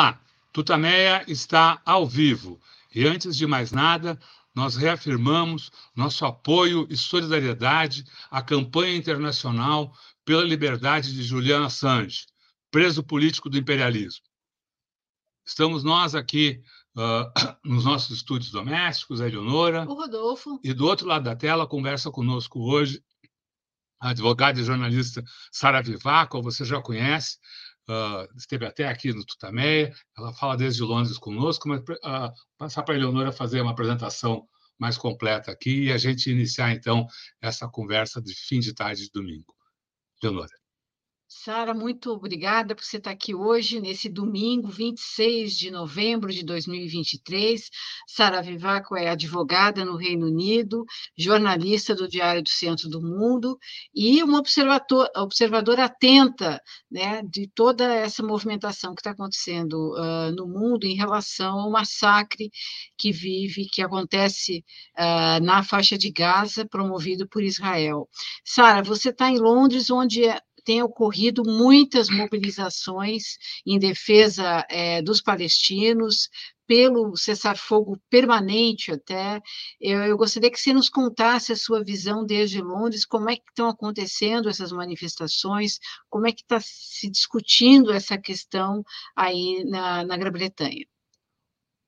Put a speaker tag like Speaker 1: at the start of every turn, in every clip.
Speaker 1: lá, Tutameia está ao vivo. E antes de mais nada, nós reafirmamos nosso apoio e solidariedade à campanha internacional pela liberdade de Julian Assange, preso político do imperialismo. Estamos nós aqui uh, nos nossos estúdios domésticos, a Eleonora.
Speaker 2: O Rodolfo.
Speaker 1: E do outro lado da tela, conversa conosco hoje a advogada e jornalista Sara Vivaco, você já conhece, uh, esteve até aqui no Tutameia, ela fala desde Londres conosco, mas uh, passar para a Eleonora fazer uma apresentação mais completa aqui e a gente iniciar, então, essa conversa de fim de tarde de domingo. Eleonora.
Speaker 2: Sara, muito obrigada por você estar aqui hoje, nesse domingo, 26 de novembro de 2023. Sara Vivaco é advogada no Reino Unido, jornalista do Diário do Centro do Mundo e uma observadora atenta né, de toda essa movimentação que está acontecendo uh, no mundo em relação ao massacre que vive, que acontece uh, na faixa de Gaza, promovido por Israel. Sara, você está em Londres, onde é tem ocorrido muitas mobilizações em defesa é, dos palestinos, pelo cessar-fogo permanente até. Eu, eu, gostaria que você nos contasse a sua visão desde Londres, como é que estão acontecendo essas manifestações, como é que está se discutindo essa questão aí na, na Grã-Bretanha.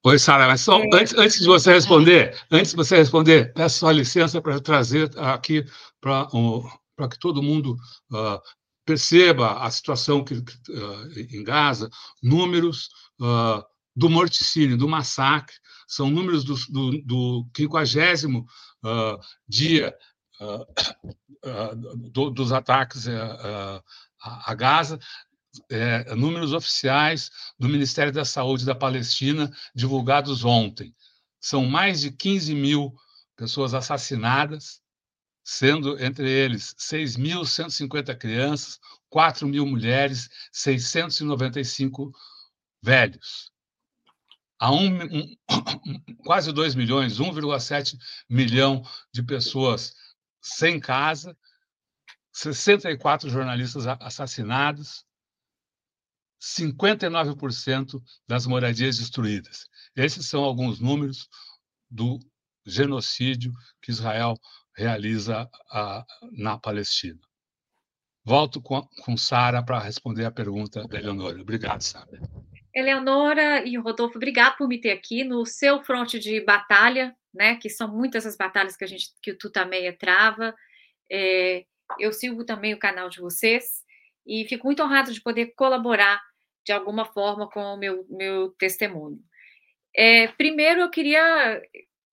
Speaker 1: Oi, Sara, mas só é, antes, antes de você responder, antes de você responder, peço só licença para trazer aqui para um, para que todo mundo uh, perceba a situação que, uh, em Gaza, números uh, do morticínio, do massacre, são números do, do, do 50 uh, dia do, dos ataques a Gaza, é, números oficiais do Ministério da Saúde da Palestina, divulgados ontem. São mais de 15 mil pessoas assassinadas, sendo entre eles 6.150 crianças, 4 mil mulheres, 695 velhos. Há um, um, quase 2 milhões, 1,7 milhão de pessoas sem casa, 64 jornalistas assassinados, 59% das moradias destruídas. Esses são alguns números do genocídio que Israel realiza na Palestina. Volto com, com Sara para responder a pergunta da Eleonora. Obrigado, Sara.
Speaker 3: Eleonora e Rodolfo, obrigado por me ter aqui no seu fronte de batalha, né? Que são muitas as batalhas que a gente que o Tutameia trava. É, eu sigo também o canal de vocês e fico muito honrado de poder colaborar de alguma forma com o meu, meu testemunho. É, primeiro, eu queria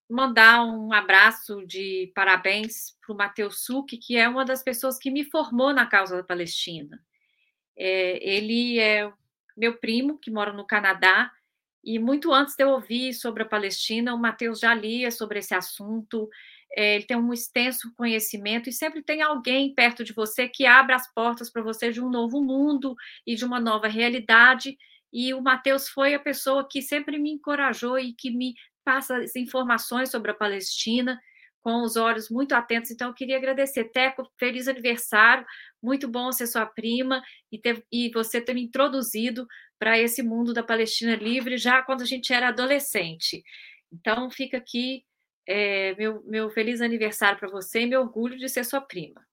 Speaker 3: mandar um abraço de parabéns para o Matheus Suki, que é uma das pessoas que me formou na causa da Palestina. É, ele é meu primo, que mora no Canadá, e muito antes de eu ouvir sobre a Palestina, o Matheus já lia sobre esse assunto, é, ele tem um extenso conhecimento e sempre tem alguém perto de você que abra as portas para você de um novo mundo e de uma nova realidade. E o Matheus foi a pessoa que sempre me encorajou e que me passa as informações sobre a Palestina com os olhos muito atentos. Então, eu queria agradecer, Teco, feliz aniversário, muito bom ser sua prima e, ter, e você ter me introduzido para esse mundo da Palestina livre já quando a gente era adolescente. Então, fica aqui é, meu, meu feliz aniversário para você e meu orgulho de ser sua prima.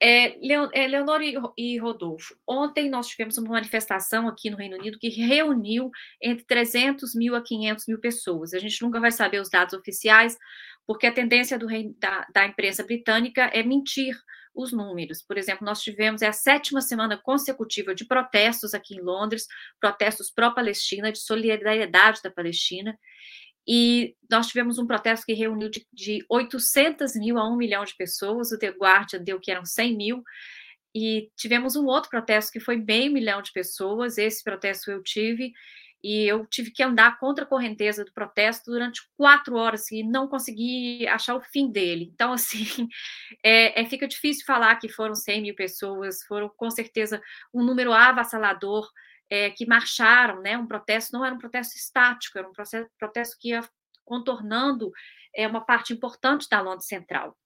Speaker 3: É, é, Leonor e Rodolfo, ontem nós tivemos uma manifestação aqui no Reino Unido que reuniu entre 300 mil a 500 mil pessoas. A gente nunca vai saber os dados oficiais, porque a tendência do, da, da imprensa britânica é mentir os números. Por exemplo, nós tivemos é a sétima semana consecutiva de protestos aqui em Londres, protestos pró-Palestina, de solidariedade da Palestina, e nós tivemos um protesto que reuniu de, de 800 mil a 1 milhão de pessoas, o The Guardian deu que eram 100 mil, e tivemos um outro protesto que foi meio milhão de pessoas, esse protesto eu tive, e eu tive que andar contra a correnteza do protesto durante quatro horas e não consegui achar o fim dele. Então, assim, é, é, fica difícil falar que foram 100 mil pessoas, foram com certeza um número avassalador é, que marcharam, né? Um protesto não era um protesto estático, era um processo, protesto que ia contornando é, uma parte importante da Londres Central.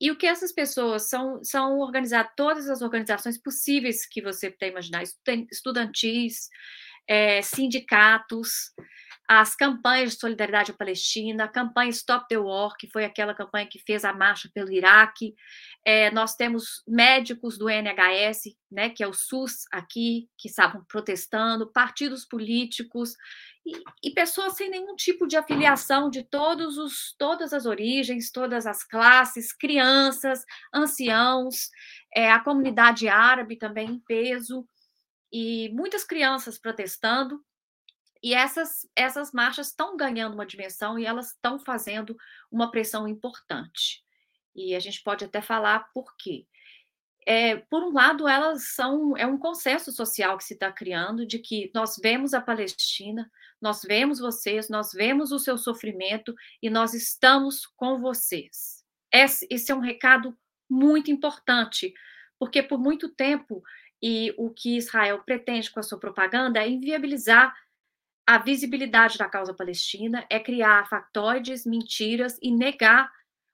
Speaker 3: E o que essas pessoas são, são organizar todas as organizações possíveis que você puder imaginar, estudantis, é, sindicatos, as campanhas de solidariedade à Palestina, a campanha Stop the War, que foi aquela campanha que fez a marcha pelo Iraque. É, nós temos médicos do NHS, né, que é o SUS aqui, que estavam protestando, partidos políticos e, e, pessoas sem nenhum tipo de afiliação de todos os, todas as origens, todas as classes, crianças, anciãos, é, a comunidade árabe também em peso, e muitas crianças protestando. E essas, essas marchas estão ganhando uma dimensão e elas estão fazendo uma pressão importante. E a gente pode até falar por quê. É, por um lado, elas são é um consenso social que se está criando de que nós vemos a Palestina, nós vemos vocês, nós vemos o seu sofrimento e nós estamos com vocês. Esse, esse é um recado muito importante, porque por muito tempo e o que Israel pretende com a sua propaganda é inviabilizar a visibilidade da causa palestina, é criar factoides, mentiras e negar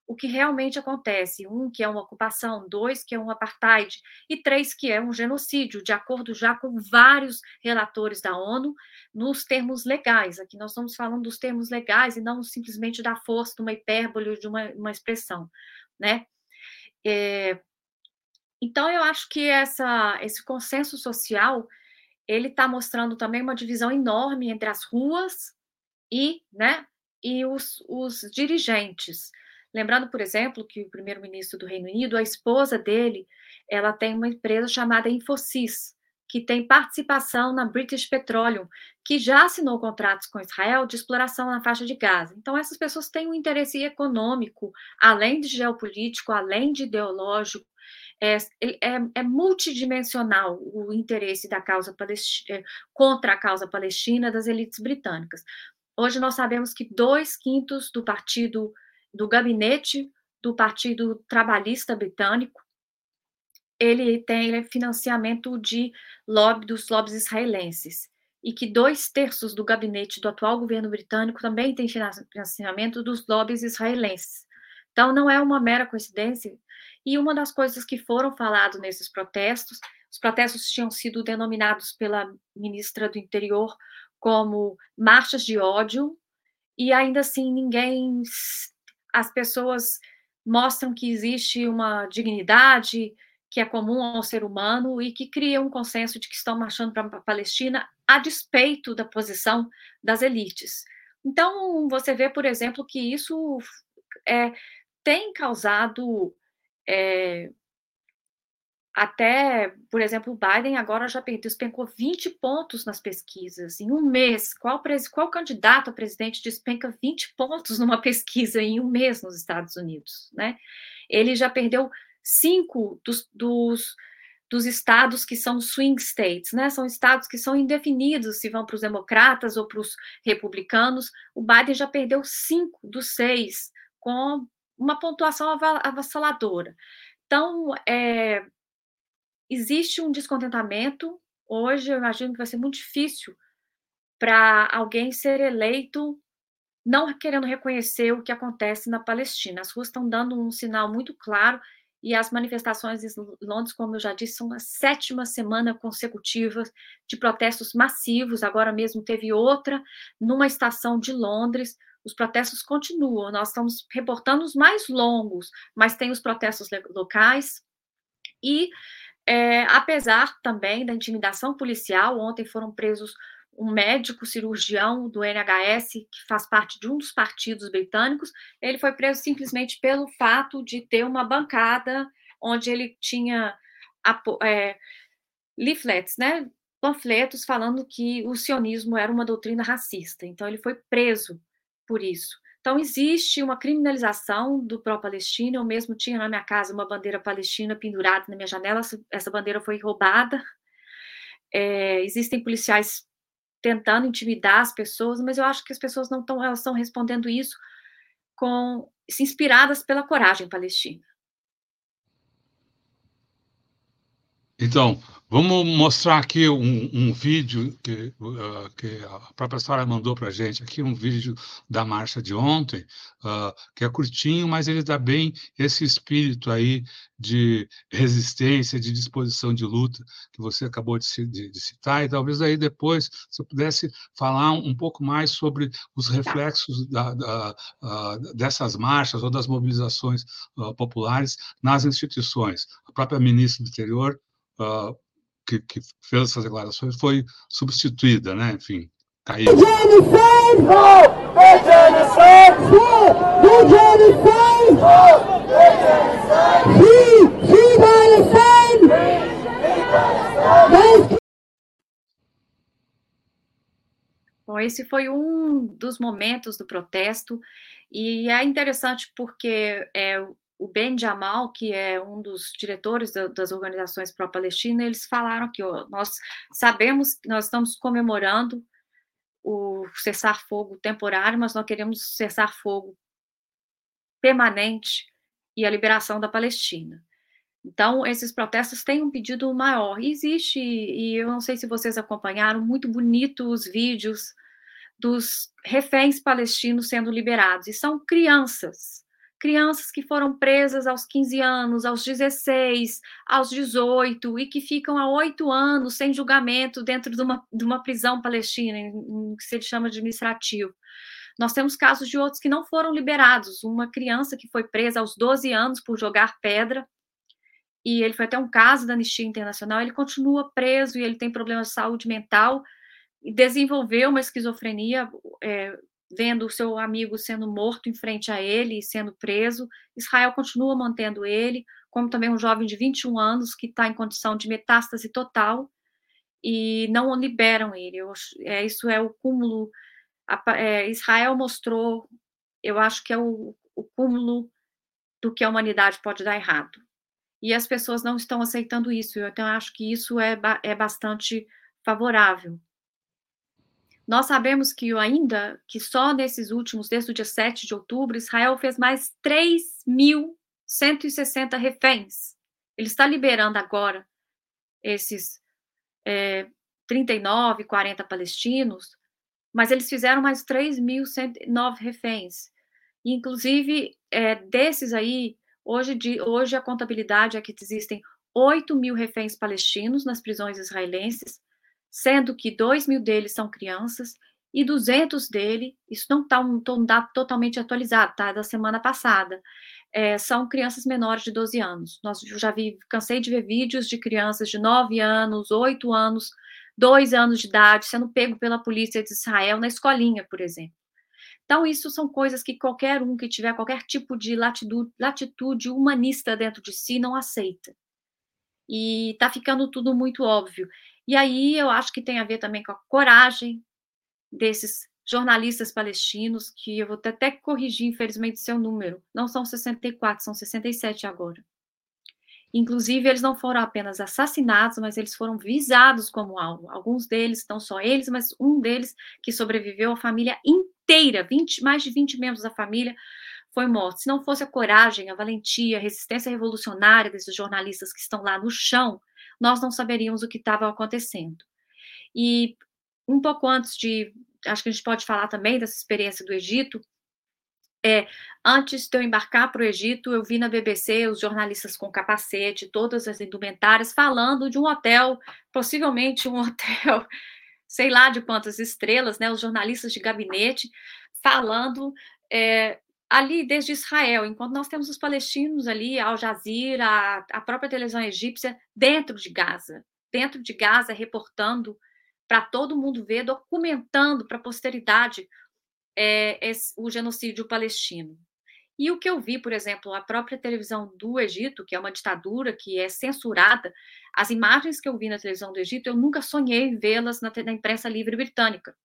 Speaker 3: o que realmente acontece. Um, que é uma ocupação, dois, que é um apartheid, e três, que é um genocídio, de acordo já com vários relatores da ONU, nos termos legais. Aqui nós estamos falando dos termos legais e não simplesmente da força, de uma hipérbole, de uma, uma expressão. Né? É, então, eu acho que essa, esse consenso social ele está mostrando também uma divisão enorme entre as ruas e, né, e os, os dirigentes. Lembrando, por exemplo, que o primeiro-ministro do Reino Unido, a esposa dele, ela tem uma empresa chamada Infosys, que tem participação na British Petroleum, que já assinou contratos com Israel de exploração na faixa de Gaza. Então, essas pessoas têm um interesse econômico, além de geopolítico, além de ideológico, é, é, é, multidimensional o interesse da causa palestina, é, contra a causa palestina das elites britânicas. Hoje nós sabemos que dois quintos do partido, do gabinete do Partido Trabalhista Britânico, ele tem financiamento de lobby dos lobbies israelenses e que dois terços do gabinete do atual governo britânico também tem financiamento dos lobbies israelenses. Então, não é uma mera coincidência e uma das coisas que foram faladas nesses protestos, os protestos tinham sido denominados pela ministra do Interior como marchas de ódio, e ainda assim ninguém. As pessoas mostram que existe uma dignidade que é comum ao ser humano e que cria um consenso de que estão marchando para a Palestina a despeito da posição das elites. Então, você vê, por exemplo, que isso é, tem causado é, até, por exemplo, o Biden agora já despencou 20 pontos nas pesquisas em um mês. Qual, qual candidato a presidente despenca 20 pontos numa pesquisa em um mês nos Estados Unidos? Né? Ele já perdeu cinco dos, dos, dos estados que são swing states, né? São estados que são indefinidos se vão para os democratas ou para os republicanos. O Biden já perdeu cinco dos seis, com uma pontuação avassaladora. Então, é, existe um descontentamento. Hoje, eu imagino que vai ser muito difícil para alguém ser eleito não querendo reconhecer o que acontece na Palestina. As ruas estão dando um sinal muito claro e as manifestações em Londres, como eu já disse, são a sétima semana consecutiva de protestos massivos. Agora mesmo teve outra numa estação de Londres, os protestos continuam. Nós estamos reportando os mais longos, mas tem os protestos locais. E, é, apesar também da intimidação policial, ontem foram presos um médico cirurgião do NHS, que faz parte de um dos partidos britânicos, ele foi preso simplesmente pelo fato de ter uma bancada onde ele tinha é, leaflets, né, panfletos falando que o sionismo era uma doutrina racista. Então, ele foi preso por isso. Então, existe uma criminalização do pró-Palestina. Eu mesmo tinha na minha casa uma bandeira palestina pendurada na minha janela, essa bandeira foi roubada. É, existem policiais tentando intimidar as pessoas, mas eu acho que as pessoas não estão, elas estão respondendo isso com inspiradas pela coragem palestina.
Speaker 1: Então, vamos mostrar aqui um, um vídeo que, uh, que, a própria senhora mandou para a gente, aqui um vídeo da marcha de ontem, uh, que é curtinho, mas ele dá bem esse espírito aí de resistência, de disposição de luta que você acabou de, de, de citar, e talvez aí depois você pudesse falar um, um pouco mais sobre os reflexos da, da, uh, dessas marchas ou das mobilizações populares nas instituições. A própria ministra do Interior uh, que, que, fez essas declarações foi substituída, né? Enfim, caiu.
Speaker 3: Bom, esse foi um dos momentos do protesto, e é interessante porque é, o Ben Jamal, que é um dos diretores da, das organizações pró-Palestina, eles falaram que ó, nós sabemos que nós estamos comemorando o cessar-fogo temporário, mas nós queremos cessar-fogo permanente e a liberação da Palestina. Então, esses protestos têm um pedido maior. existe, e eu não sei se vocês acompanharam, muito bonitos vídeos dos reféns palestinos sendo liberados, e são crianças crianças que foram presas aos 15 anos, aos 16, aos 18 e que ficam há oito anos sem julgamento dentro de uma, de uma prisão palestina, que se chama administrativo. Nós temos casos de outros que não foram liberados. Uma criança que foi presa aos 12 anos por jogar pedra, e ele foi até um caso da Anistia Internacional, ele continua preso e ele tem problemas de saúde mental, e desenvolveu uma esquizofrenia é, vendo o seu amigo sendo morto em frente a ele e sendo preso. Israel continua mantendo ele, como também um jovem de 21 anos que está em condição de metástase total e não liberam ele. Eu, é, isso é o cúmulo. A, é, Israel mostrou, eu acho que é o, o cúmulo do que a humanidade pode dar errado. E as pessoas não estão aceitando isso. Então, eu acho que isso é, é bastante favorável. Nós sabemos que ainda, que só nesses últimos, desde o dia 7 de outubro, Israel fez mais 3.160 reféns. Ele está liberando agora esses é, 39, 40 palestinos, mas eles fizeram mais 3.109 reféns. inclusive, é, desses aí, hoje, de, hoje a contabilidade é que existem 8 mil reféns palestinos nas prisões israelenses, sendo que 2 mil deles são crianças e 200 dele, isso não está um, um dado totalmente atualizado, tá? Da semana passada, é, são crianças menores de 12 anos. Nós já vi, cansei de ver vídeos de crianças de 9 anos, 8 anos, 2 anos de idade sendo pego pela polícia de Israel na escolinha, por exemplo. Então, isso são coisas que qualquer um que tiver qualquer tipo de latitude, latitude humanista dentro de si não aceita. E está ficando tudo muito óbvio. E aí eu acho que tem a ver também com a coragem desses jornalistas palestinos, que eu vou até corrigir, infelizmente, seu número. Não são 64, são 67 agora. Inclusive, eles não foram apenas assassinados, mas eles foram visados como alvo. Alguns deles, não só eles, mas um deles que sobreviveu, a família inteira, 20, mais de 20 membros da família, foi morto. Se não fosse a coragem, a valentia, a resistência revolucionária desses jornalistas que estão lá no chão, nós não saberíamos o que estava acontecendo. E um pouco antes de, acho que a gente pode falar também dessa experiência do Egito, é, antes de eu embarcar para o Egito, eu vi na BBC os jornalistas com capacete, todas as indumentárias, falando de um hotel, possivelmente um hotel, sei lá de quantas estrelas, né? Os jornalistas de gabinete falando é, ali desde Israel, enquanto nós temos os palestinos ali, Al Jazeera, a, a própria televisão egípcia, dentro de Gaza, dentro de Gaza, reportando para todo mundo ver, documentando para a posteridade é, esse, o genocídio palestino. E o que eu vi, por exemplo, a própria televisão do Egito, que é uma ditadura que é censurada, as imagens que eu vi na televisão do Egito, eu nunca sonhei vê-las na, na imprensa livre britânica.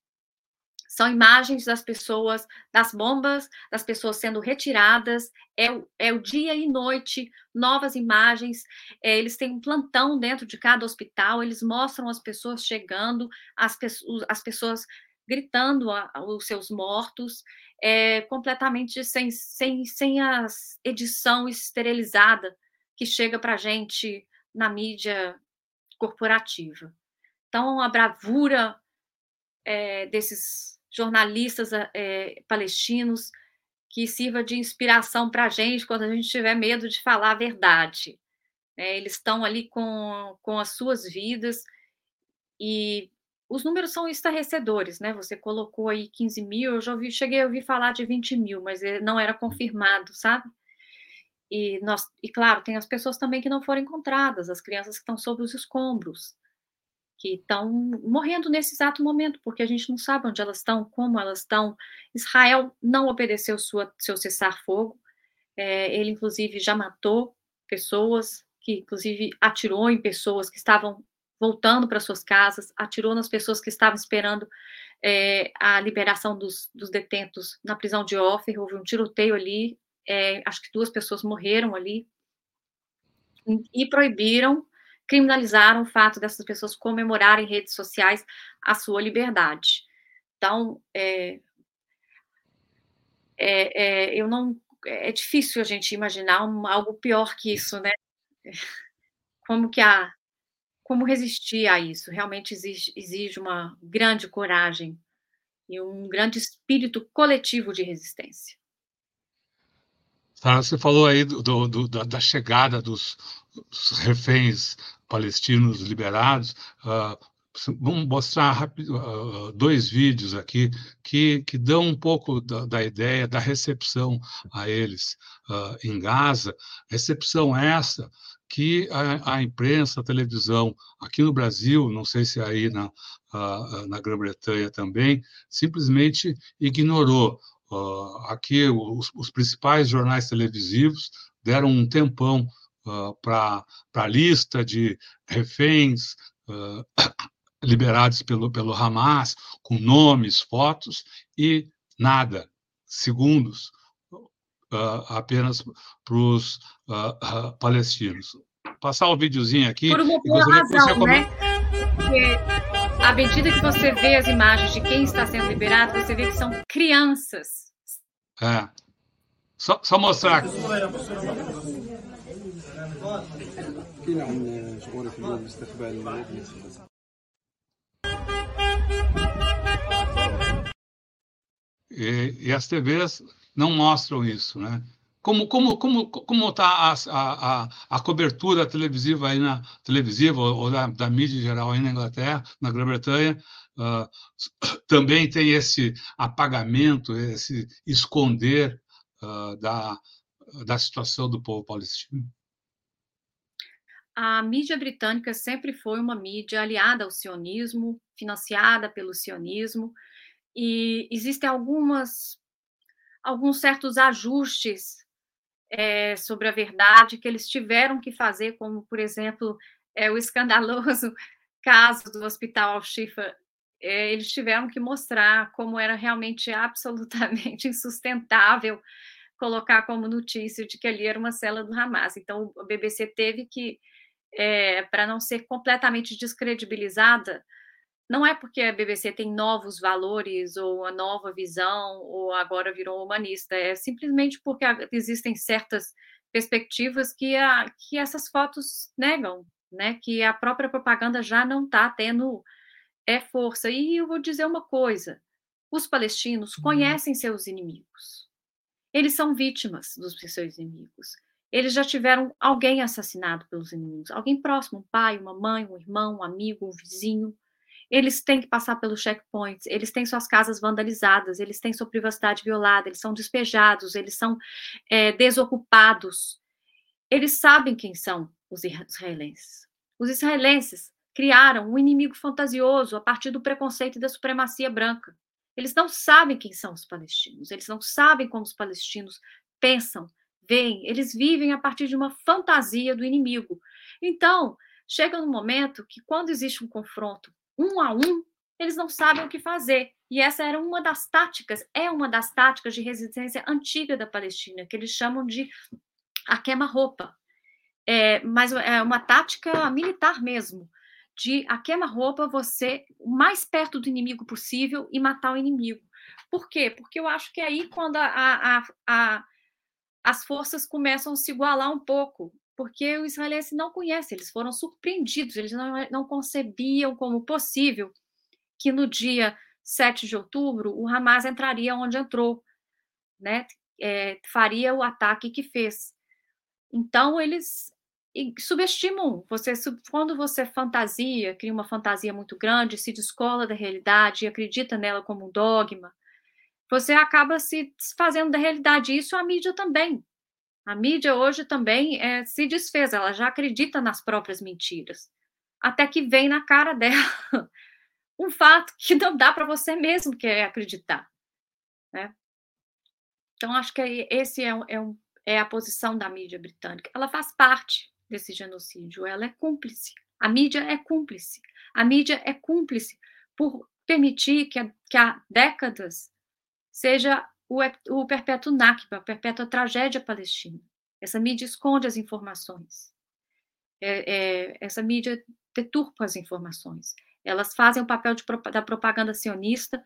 Speaker 3: São imagens das pessoas, das bombas, das pessoas sendo retiradas. É, é o dia e noite, novas imagens. É, eles têm um plantão dentro de cada hospital. Eles mostram as pessoas chegando, as, as pessoas gritando a, a, os seus mortos, é, completamente sem, sem, sem a edição esterilizada que chega para a gente na mídia corporativa. Então, a bravura é, desses jornalistas é, palestinos que sirva de inspiração para a gente quando a gente tiver medo de falar a verdade. É, eles estão ali com, com as suas vidas e os números são estarrecedores, né? Você colocou aí 15 mil, eu já ouvi, cheguei a ouvir falar de 20 mil, mas não era confirmado, sabe? E, nós, e claro, tem as pessoas também que não foram encontradas, as crianças que estão sob os escombros, que estão morrendo nesse exato momento, porque a gente não sabe onde elas estão, como elas estão. Israel não obedeceu sua, seu cessar-fogo, é, ele, inclusive, já matou pessoas, que, inclusive, atirou em pessoas que estavam voltando para suas casas, atirou nas pessoas que estavam esperando é, a liberação dos, dos, detentos na prisão de Offer, houve um tiroteio ali, é, acho que duas pessoas morreram ali, e proibiram, criminalizaram o fato dessas pessoas comemorarem em redes sociais a sua liberdade. Então, é, é, é eu não, é difícil a gente imaginar um, algo pior que isso, né? Como que a como resistir a isso? Realmente exige, exige uma grande coragem e um grande espírito coletivo de resistência.
Speaker 1: Você falou aí do, do, da, da, chegada dos, reféns palestinos liberados. Uh, vamos mostrar rápido, uh, dois vídeos aqui que, que dão um pouco da, da ideia da recepção a eles em Gaza. Recepção essa que a, a, imprensa, a televisão, aqui no Brasil, não sei se aí na, na Grã-Bretanha também, simplesmente ignorou. Aqui, os, os, principais jornais televisivos deram um tempão uh, para a lista de reféns uh, liberados pelo, pelo Hamas, com nomes, fotos, e nada, segundos, uh, apenas para os uh, uh, palestinos. Passar o um videozinho aqui.
Speaker 3: Por uma boa razão, né? Porque à medida que você vê as imagens de quem está sendo liberado, você vê que são crianças.
Speaker 1: É. Só, só mostrar aqui. E, e as TVs não mostram isso, né? Como como como como está a, a, a, cobertura televisiva aí na televisiva ou da, da mídia em geral aí na Inglaterra, na Grã-Bretanha, uh, também tem esse apagamento, esse esconder uh, da da situação do povo palestino.
Speaker 3: A mídia britânica sempre foi uma mídia aliada ao sionismo, financiada pelo sionismo, e existem algumas alguns certos ajustes é, sobre a verdade que eles tiveram que fazer, como, por exemplo, é, o escandaloso caso do Hospital Al-Shifa. É, eles tiveram que mostrar como era realmente absolutamente insustentável colocar como notícia de que ali era uma cela do Hamas. Então, o BBC teve que, é, para não ser completamente descredibilizada, não é porque a BBC tem novos valores ou uma nova visão ou agora virou humanista, é simplesmente porque existem certas perspectivas que, a, que essas fotos negam, né? Que a própria propaganda já não está tendo é força. E eu vou dizer uma coisa: os palestinos uhum. conhecem seus inimigos. Eles são vítimas dos seus inimigos. Eles já tiveram alguém assassinado pelos inimigos, alguém próximo, um pai, uma mãe, um irmão, um amigo, um vizinho eles têm que passar pelos checkpoints, eles têm suas casas vandalizadas, eles têm sua privacidade violada, eles são despejados, eles são é, desocupados. Eles sabem quem são os israelenses. Os israelenses criaram um inimigo fantasioso a partir do preconceito e da supremacia branca. Eles não sabem quem são os palestinos, eles não sabem como os palestinos pensam, veem, eles vivem a partir de uma fantasia do inimigo. Então, chega no momento que, quando existe um confronto um a um, eles não sabem o que fazer. E essa era uma das táticas, é uma das táticas de resistência antiga da Palestina, que eles chamam de a queima-roupa. É, mas é uma tática militar mesmo, de a queima-roupa você o mais perto do inimigo possível e matar o inimigo. Por quê? Porque eu acho que é aí quando a, a, a, as forças começam a se igualar um pouco. porque o israelense não conhece, eles foram surpreendidos, eles não, não concebiam como possível que no dia 7 de outubro o Hamas entraria onde entrou, né? É, faria o ataque que fez. Então, eles subestimam. Você, quando você fantasia, cria uma fantasia muito grande, se descola da realidade e acredita nela como um dogma, você acaba se desfazendo da realidade. Isso a mídia também. A mídia hoje também é, se desfez, ela já acredita nas próprias mentiras. Até que vem na cara dela um fato que não dá para você mesmo querer acreditar. Né? Então, acho que esse é, é, um, é a posição da mídia britânica. Ela faz parte desse genocídio, ela é cúmplice. A mídia é cúmplice. A mídia é cúmplice por permitir que, que há décadas seja o, o perpétuo Nakba, a perpétua tragédia palestina. Essa mídia esconde as informações. É, é, essa mídia deturpa as informações. Elas fazem o papel de, da propaganda sionista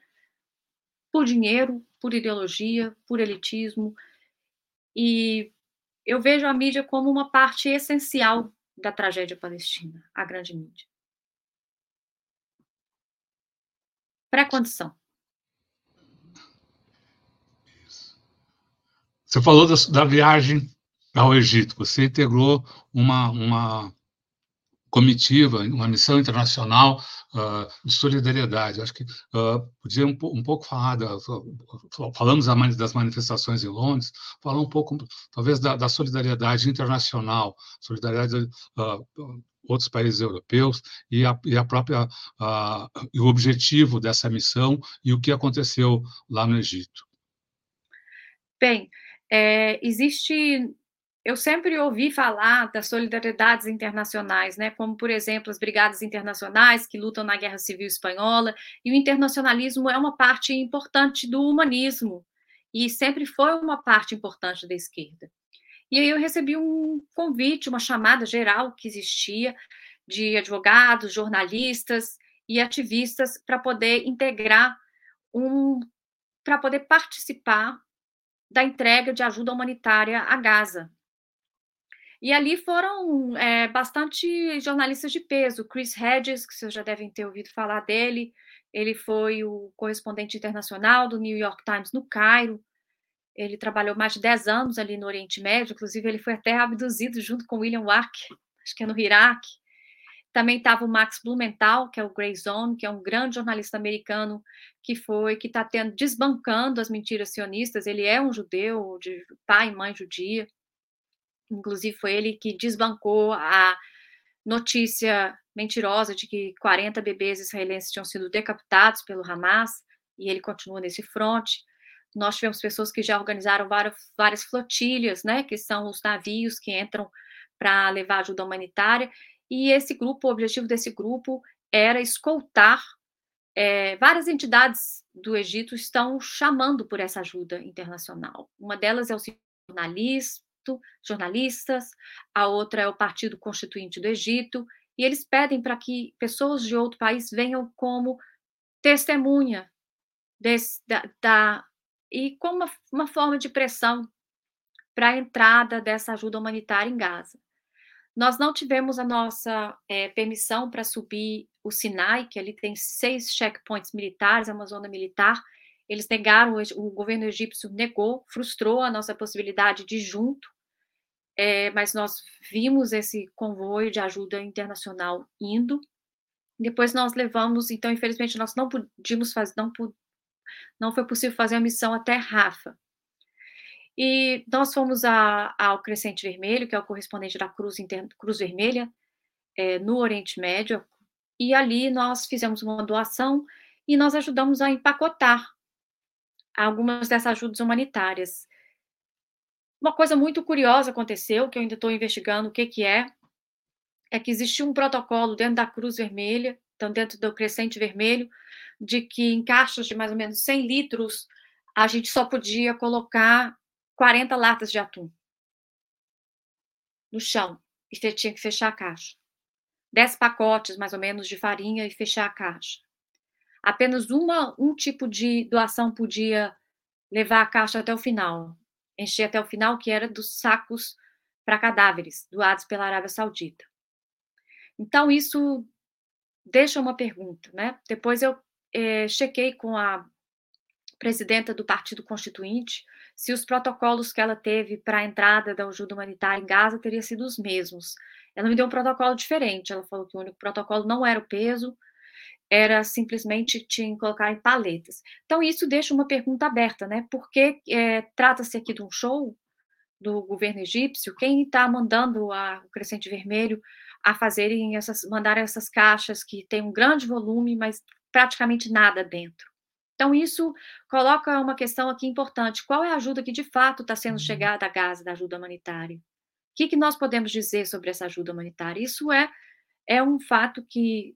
Speaker 3: por dinheiro, por ideologia, por elitismo. E eu vejo a mídia como uma parte essencial da tragédia palestina, a grande mídia. Pré-condição.
Speaker 1: Você falou da, da, viagem ao Egito. Você integrou uma, uma comitiva, uma missão internacional uh, de solidariedade. Acho que uh, podia um, um, pouco falar, da, falamos das manifestações em Londres, falar um pouco, talvez, da, da solidariedade internacional, solidariedade uh, outros países europeus e a, e a própria e o objetivo dessa missão e o que aconteceu lá no Egito.
Speaker 3: Bem, é, existe. Eu sempre ouvi falar das solidariedades internacionais, né? Como, por exemplo, as brigadas internacionais que lutam na Guerra Civil Espanhola, e o internacionalismo é uma parte importante do humanismo, e sempre foi uma parte importante da esquerda. E aí eu recebi um convite, uma chamada geral que existia de advogados, jornalistas e ativistas para poder integrar um para poder participar da entrega de ajuda humanitária a Gaza. E ali foram é, bastante jornalistas de peso. Chris Hedges, que vocês já devem ter ouvido falar dele, ele foi o correspondente internacional do New York Times no Cairo. Ele trabalhou mais de 10 anos ali no Oriente Médio, inclusive ele foi até abduzido junto com William Wack, acho que é no Iraque. Também estava o Max Blumenthal, que é o Grey Zone, que é um grande jornalista americano que foi que está desbancando as mentiras sionistas. Ele é um judeu de pai e mãe judia. Inclusive foi ele que desbancou a notícia mentirosa de que 40 bebês israelenses tinham sido decapitados pelo Hamas e ele continua nesse fronte. Nós tivemos pessoas que já organizaram várias, várias flotilhas, né, que são os navios que entram para levar ajuda humanitária, e esse grupo, o objetivo desse grupo era escoltar. É, várias entidades do Egito estão chamando por essa ajuda internacional. Uma delas é o jornalista, jornalistas, a outra é o Partido Constituinte do Egito, e eles pedem para que pessoas de outro país venham como testemunha desse, da, da, e como uma, uma forma de pressão para a entrada dessa ajuda humanitária em Gaza. Nós não tivemos a nossa é, permissão para subir o Sinai, que ali tem seis checkpoints militares, é uma zona militar. Eles negaram, o governo egípcio negou, frustrou a nossa possibilidade de junto, é, mas nós vimos esse convoio de ajuda internacional indo. Depois nós levamos, então, infelizmente, nós não pudimos fazer, não, não foi possível fazer a missão até Rafa. E nós fomos a, ao Crescente Vermelho, que é o correspondente da Cruz, Inter, Cruz Vermelha, é, no Oriente Médio, e ali nós fizemos uma doação e nós ajudamos a empacotar algumas dessas ajudas humanitárias. Uma coisa muito curiosa aconteceu, que eu ainda estou investigando o que, que é, é que existia um protocolo dentro da Cruz Vermelha, então dentro do Crescente Vermelho, de que em caixas de mais ou menos 100 litros a gente só podia colocar 40 latas de atum no chão e tinha que fechar a caixa. 10 pacotes, mais ou menos, de farinha e fechar a caixa. Apenas uma, um tipo de doação podia levar a caixa até o final, encher até o final, que era dos sacos para cadáveres doados pela Arábia Saudita. Então, isso deixa uma pergunta, né? Depois eu é, chequei com a presidenta do Partido Constituinte se os protocolos que ela teve para a entrada da ajuda humanitária em Gaza teriam sido os mesmos. Ela me deu um protocolo diferente. Ela falou que o único protocolo não era o peso, era simplesmente te colocar em paletas. Então, isso deixa uma pergunta aberta, né? Porque é, trata-se aqui de um show do governo egípcio, quem está mandando a, o Crescente Vermelho a fazerem essas, mandar essas caixas que tem um grande volume, mas praticamente nada dentro. Então, isso coloca uma questão aqui importante. Qual é a ajuda que de fato está sendo uhum. chegada a Gaza da ajuda humanitária? O que, que nós podemos dizer sobre essa ajuda humanitária? Isso é, é um fato que,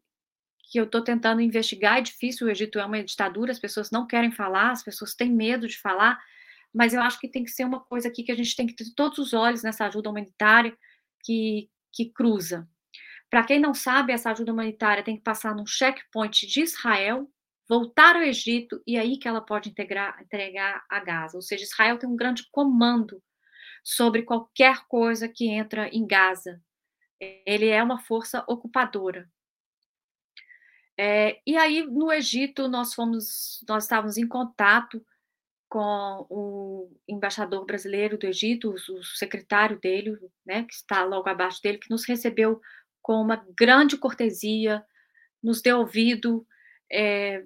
Speaker 3: que eu estou tentando investigar. É difícil, o Egito é uma ditadura, as pessoas não querem falar, as pessoas têm medo de falar, mas eu acho que tem que ser uma coisa aqui que a gente tem que ter todos os olhos nessa ajuda humanitária que, que cruza. Para quem não sabe, essa ajuda humanitária tem que passar num checkpoint de Israel, voltar ao Egito e aí que ela pode integrar, entregar a Gaza. Ou seja, Israel tem um grande comando sobre qualquer coisa que entra em Gaza. Ele é uma força ocupadora. É, e aí no Egito nós fomos, nós estávamos em contato com o embaixador brasileiro do Egito, o secretário dele, né, que está logo abaixo dele, que nos recebeu com uma grande cortesia, nos deu ouvido, é,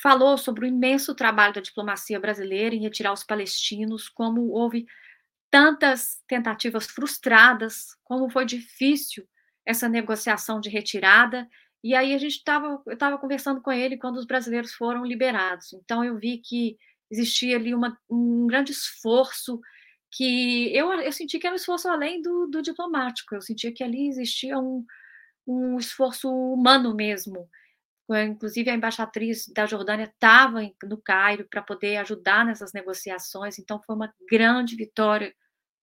Speaker 3: falou sobre o imenso trabalho da diplomacia brasileira em retirar os palestinos, como houve tantas tentativas frustradas, como foi difícil essa negociação de retirada. E aí a gente estava, eu estava conversando com ele quando os brasileiros foram liberados. Então eu vi que existia ali uma, um grande esforço que eu, eu senti que era um esforço além do, do diplomático, eu sentia que ali existia um, um esforço humano mesmo. Inclusive, a embaixatriz da Jordânia estava no Cairo para poder ajudar nessas negociações, então foi uma grande vitória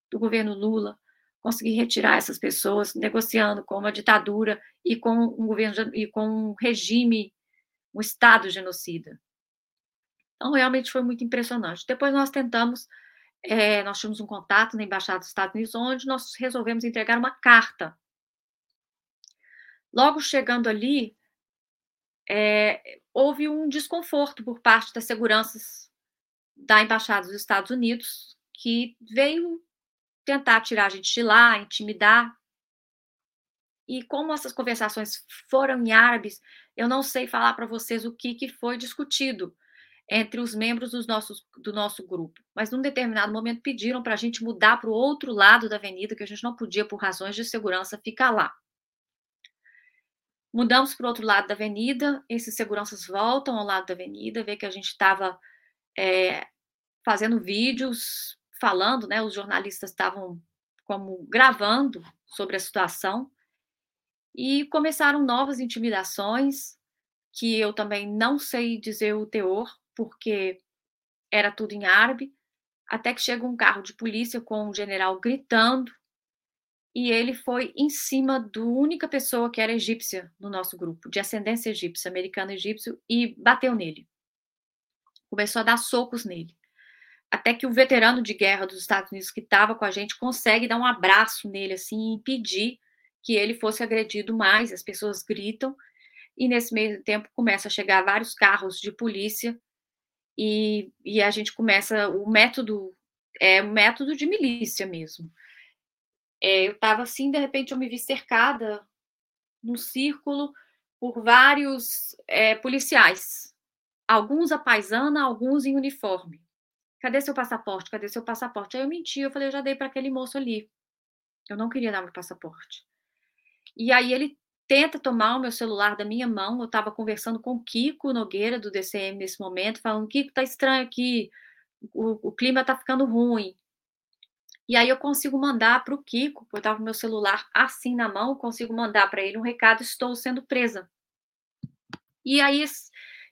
Speaker 3: do governo Lula conseguir retirar essas pessoas, negociando com uma ditadura e com um governo e com um regime, um Estado genocida. Então, realmente foi muito impressionante. Depois nós tentamos, é, nós tínhamos um contato na Embaixada dos Estados Unidos, onde nós resolvemos entregar uma carta. Logo chegando ali, é, houve um desconforto por parte das seguranças da Embaixada dos Estados Unidos, que veio tentar tirar a gente de lá, intimidar. E como essas conversações foram em árabes, eu não sei falar para vocês o que, que foi discutido, entre os membros dos nossos, do nosso grupo. Mas num determinado momento pediram para a gente mudar para o outro lado da avenida, que a gente não podia, por razões de segurança, ficar lá. Mudamos para o outro lado da avenida, esses seguranças voltam ao lado da avenida, vê que a gente estava é, fazendo vídeos, falando, né? Os jornalistas estavam como gravando sobre a situação e começaram novas intimidações que eu também não sei dizer o teor, porque era tudo em árabe, até que chega um carro de polícia com um general gritando, e ele foi em cima da única pessoa que era egípcia no nosso grupo, de ascendência egípcia, americano-egípcio, e bateu nele. Começou a dar socos nele. Até que o veterano de guerra dos Estados Unidos que estava com a gente consegue dar um abraço nele assim e impedir que ele fosse agredido mais. As pessoas gritam e nesse meio tempo começa a chegar vários carros de polícia e, e a gente começa o método é um método de milícia mesmo. É, eu estava assim, de repente eu me vi cercada num círculo por vários é, policiais, alguns a paisana, alguns em uniforme. Cadê seu passaporte? Cadê seu passaporte? Aí eu menti, eu falei, eu já dei para aquele moço ali. Eu não queria dar meu passaporte. E aí ele tenta tomar o meu celular da minha mão. Eu estava conversando com o Kiko Nogueira, do DCM, nesse momento, falando: Kiko, tá estranho aqui, o, o clima tá ficando ruim. E aí eu consigo mandar para o Kiko, eu estava com meu celular assim na mão, consigo mandar para ele um recado: estou sendo presa. E aí,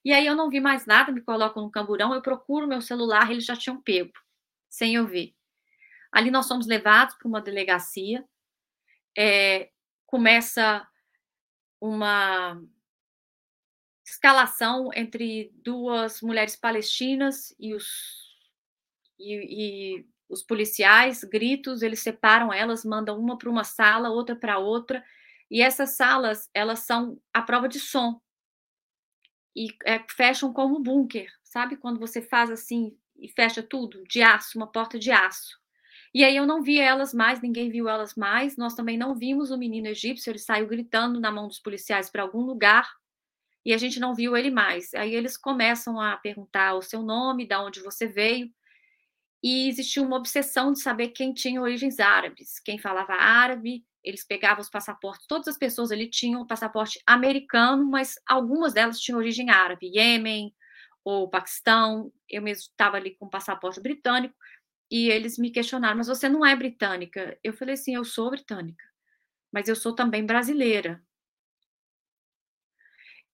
Speaker 3: e aí eu não vi mais nada, me coloco no camburão, eu procuro meu celular, eles já tinham pego, sem eu ver. Ali nós somos levados para uma delegacia, é, começa uma escalação entre duas mulheres palestinas e os, e, e os policiais, gritos, eles separam elas, mandam uma para uma sala, outra para outra, e essas salas, elas são a prova de som. E é, fecham como um bunker, sabe? Quando você faz assim e fecha tudo, de aço, uma porta de aço. E aí eu não vi elas mais, ninguém viu elas mais. Nós também não vimos o menino egípcio, ele saiu gritando na mão dos policiais para algum lugar e a gente não viu ele mais. Aí eles começam a perguntar o seu nome, de onde você veio. E existia uma obsessão de saber quem tinha origens árabes, quem falava árabe, eles pegavam os passaportes, todas as pessoas ali tinham passaporte americano, mas algumas delas tinham origem árabe, Iêmen ou Paquistão. Eu mesmo estava ali com passaporte britânico e eles me questionaram: "Mas você não é britânica?" Eu falei assim: "Eu sou britânica, mas eu sou também brasileira."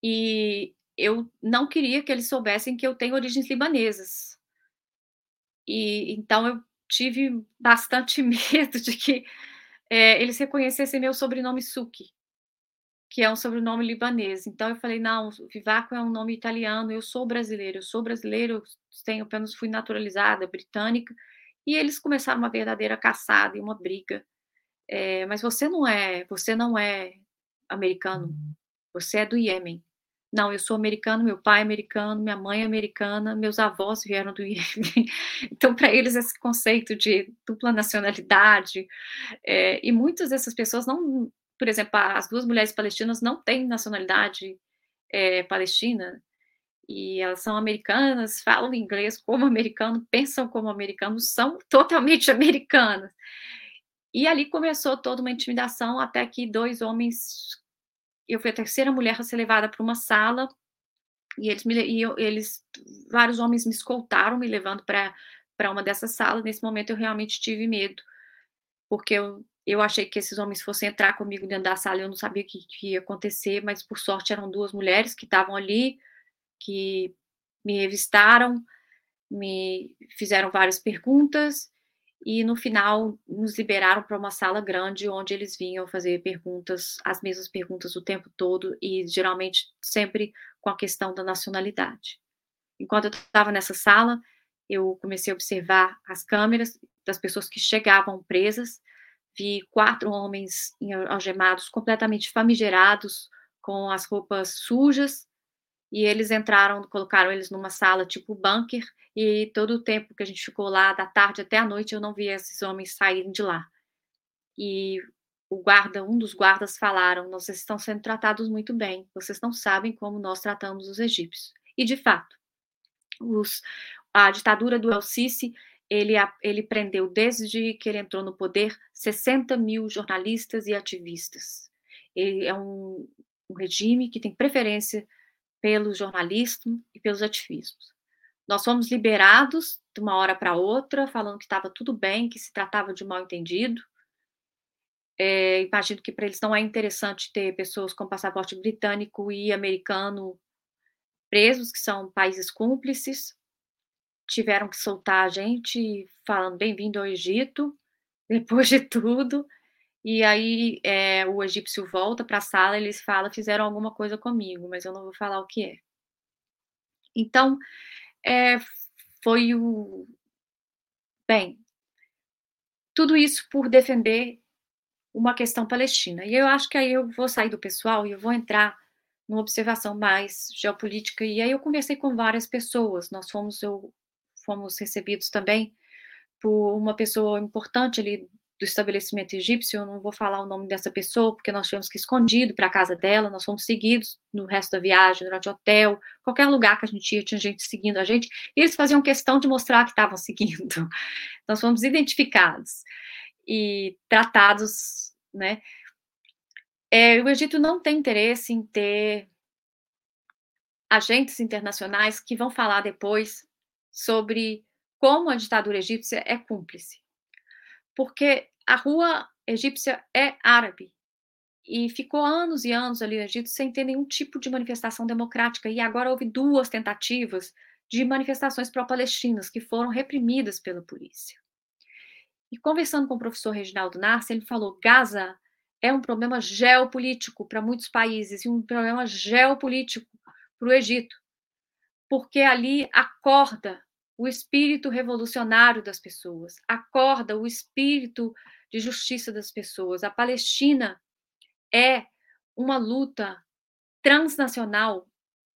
Speaker 3: E eu não queria que eles soubessem que eu tenho origens libanesas. E então eu tive bastante medo de que é, eles reconhecessem meu sobrenome Suki, que é um sobrenome libanês. Então eu falei, não, Vivaco é um nome italiano, eu sou brasileiro, eu sou brasileiro, eu tenho apenas fui naturalizada britânica. E eles começaram uma verdadeira caçada e uma briga. É, mas você não é, você não é americano, você é do Iêmen. Não, eu sou americano, meu pai é americano, minha mãe é americana, meus avós vieram do Iêmen. Então, para eles, esse conceito de dupla nacionalidade, é, e muitas dessas pessoas não, por exemplo, as duas mulheres palestinas não têm nacionalidade é, palestina, e elas são americanas, falam inglês como americano, pensam como americanos, são totalmente americanas. E ali começou toda uma intimidação até que dois homens eu fui a terceira mulher a ser levada para uma sala e eles, me, e eu, eles vários homens me escoltaram, me levando para uma dessas salas. Nesse momento eu realmente tive medo, porque eu, eu achei que esses homens fossem entrar comigo dentro da sala, eu não sabia o que, que ia acontecer, mas por sorte eram duas mulheres que estavam ali, que me revistaram, me fizeram várias perguntas e no final nos liberaram para uma sala grande onde eles vinham fazer perguntas, as mesmas perguntas o tempo todo e geralmente sempre com a questão da nacionalidade. Enquanto eu estava nessa sala, eu comecei a observar as câmeras das pessoas que chegavam presas, vi quatro homens algemados, completamente famigerados, com as roupas sujas, e eles entraram, colocaram eles numa sala tipo bunker, e todo o tempo que a gente ficou lá, da tarde até a noite, eu não vi esses homens saírem de lá. E o guarda, um dos guardas falaram: vocês estão sendo tratados muito bem, vocês não sabem como nós tratamos os egípcios. E de fato, os, a ditadura do El Sisi, ele, ele prendeu desde que ele entrou no poder 60 mil jornalistas e ativistas. Ele é um, um regime que tem preferência pelo jornalismo e pelos ativismos. Nós fomos liberados de uma hora para outra, falando que estava tudo bem, que se tratava de mal entendido. É, imagino que para eles não é interessante ter pessoas com passaporte britânico e americano presos, que são países cúmplices. Tiveram que soltar a gente, falando bem-vindo ao Egito, depois de tudo. E aí é, o egípcio volta para a sala, eles falam, fizeram alguma coisa comigo, mas eu não vou falar o que é. Então, é, foi o. Bem, tudo isso por defender uma questão palestina. E eu acho que aí eu vou sair do pessoal e eu vou entrar numa observação mais geopolítica. E aí eu conversei com várias pessoas. Nós fomos, eu, fomos recebidos também por uma pessoa importante ali do estabelecimento egípcio, eu não vou falar o nome dessa pessoa, porque nós tivemos que ir escondido para a casa dela, nós fomos seguidos no resto da viagem, durante o hotel, qualquer lugar que a gente ia, tinha gente seguindo a gente, e eles faziam questão de mostrar que estavam seguindo. Nós fomos identificados e tratados, né? É, o Egito não tem interesse em ter agentes internacionais que vão falar depois sobre como a ditadura egípcia é cúmplice porque a rua egípcia é árabe. E ficou anos e anos ali no Egito sem ter nenhum tipo de manifestação democrática. E agora houve duas tentativas de manifestações pró-palestinas que foram reprimidas pela polícia. E conversando com o professor Reginaldo Narce, ele falou: Gaza é um problema geopolítico para muitos países e um problema geopolítico para o Egito, porque ali a corda o espírito revolucionário das pessoas, acorda o espírito de justiça das pessoas. A Palestina é uma luta transnacional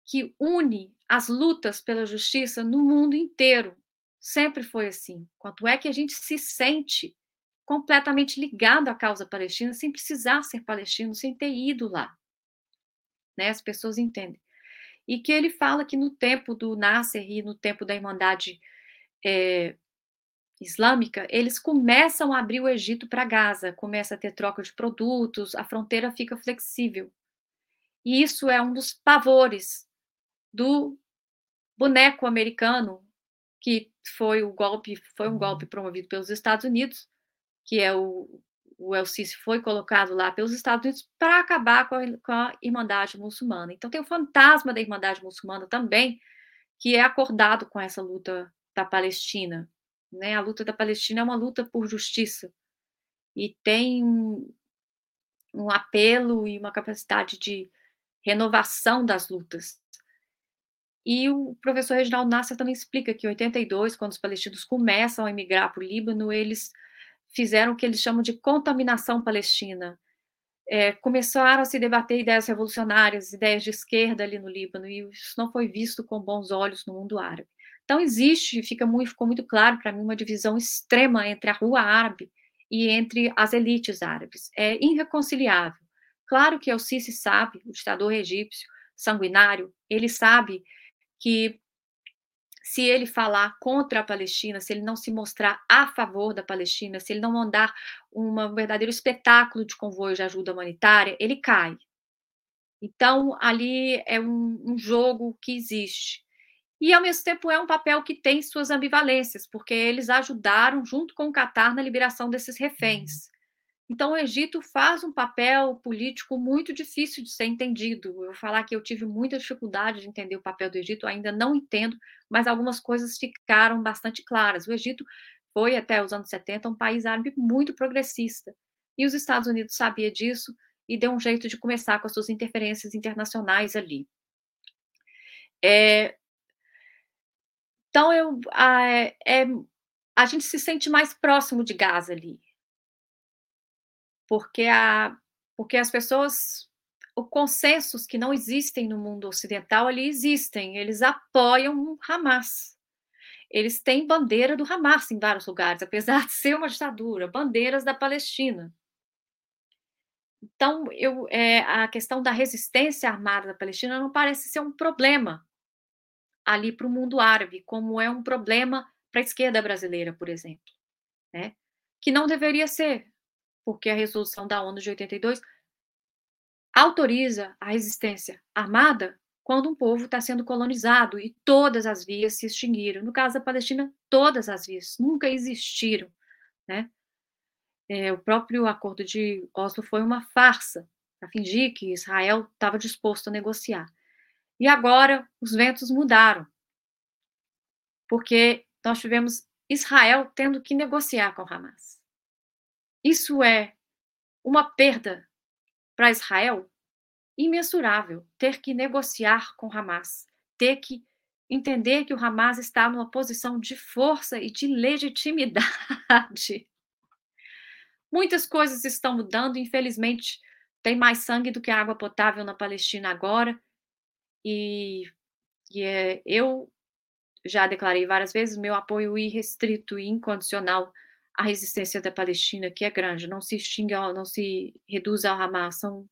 Speaker 3: que une as lutas pela justiça no mundo inteiro. Sempre foi assim. Quanto é que a gente se sente completamente ligado à causa palestina sem precisar ser palestino, sem ter ido lá. Né? As pessoas entendem. E que ele fala que no tempo do Nasser e no tempo da Irmandade é, Islâmica, eles começam a abrir o Egito para Gaza, começa a ter troca de produtos, a fronteira fica flexível. E isso é um dos pavores do boneco americano, que foi o golpe, foi um golpe promovido pelos Estados Unidos, que é o, o El Sisi foi colocado lá pelos Estados Unidos para acabar com a, com a Irmandade Muçulmana. Então tem o fantasma da Irmandade Muçulmana também, que é acordado com essa luta da Palestina. Né? A luta da Palestina é uma luta por justiça e tem um, um apelo e uma capacidade de renovação das lutas. E o professor Reginaldo Nasser também explica que em 82, quando os palestinos começam a emigrar para o Líbano, eles fizeram o que eles chamam de contaminação palestina. É, começaram a se debater ideias revolucionárias, ideias de esquerda ali no Líbano, e isso não foi visto com bons olhos no mundo árabe. Então, existe, fica muito, ficou muito claro para mim, uma divisão extrema entre a rua árabe e entre as elites árabes. É irreconciliável. Claro que o Sisi sabe, o ditador egípcio, sanguinário, ele sabe que se ele falar contra a Palestina, se ele não se mostrar a favor da Palestina, se ele não mandar um verdadeiro espetáculo de convoio de ajuda humanitária, ele cai. Então, ali é um, um jogo que existe. E, ao mesmo tempo, é um papel que tem suas ambivalências, porque eles ajudaram, junto com o Catar, na liberação desses reféns. Então, o Egito faz um papel político muito difícil de ser entendido. Eu vou falar que eu tive muita dificuldade de entender o papel do Egito, ainda não entendo, mas algumas coisas ficaram bastante claras. O Egito foi, até os anos 70, um país árabe muito progressista. E os Estados Unidos sabia disso e deu um jeito de começar com as suas interferências internacionais ali. É, então, eu, a, é, a gente se sente mais próximo de Gaza ali porque, a, porque as pessoas, o consensos que não existem no mundo ocidental ali existem, eles apoiam o Hamas. Eles têm bandeira do Hamas em vários lugares, apesar de ser uma ditadura, bandeiras da Palestina. Então, eu, é, a questão da resistência armada da Palestina não parece ser um problema ali para o mundo árabe, como é um problema para a esquerda brasileira, por exemplo, né? que não deveria ser porque a resolução da ONU de 82 autoriza a resistência armada quando um povo está sendo colonizado e todas as vias se extinguiram. No caso da Palestina, todas as vias nunca existiram, né? É, o próprio acordo de Oslo foi uma farsa para fingir que Israel estava disposto a negociar. E agora os ventos mudaram, porque nós tivemos Israel tendo que negociar com Hamas. Isso é uma perda para Israel imensurável, ter que negociar com Hamas, ter que entender que o Hamas está numa posição de força e de legitimidade. Muitas coisas estão mudando, infelizmente, tem mais sangue do que água potável na Palestina agora. E, e é, eu já declarei várias vezes meu apoio irrestrito e incondicional a resistência da Palestina, que é grande, não se extingue, não se reduz ao Hamas, são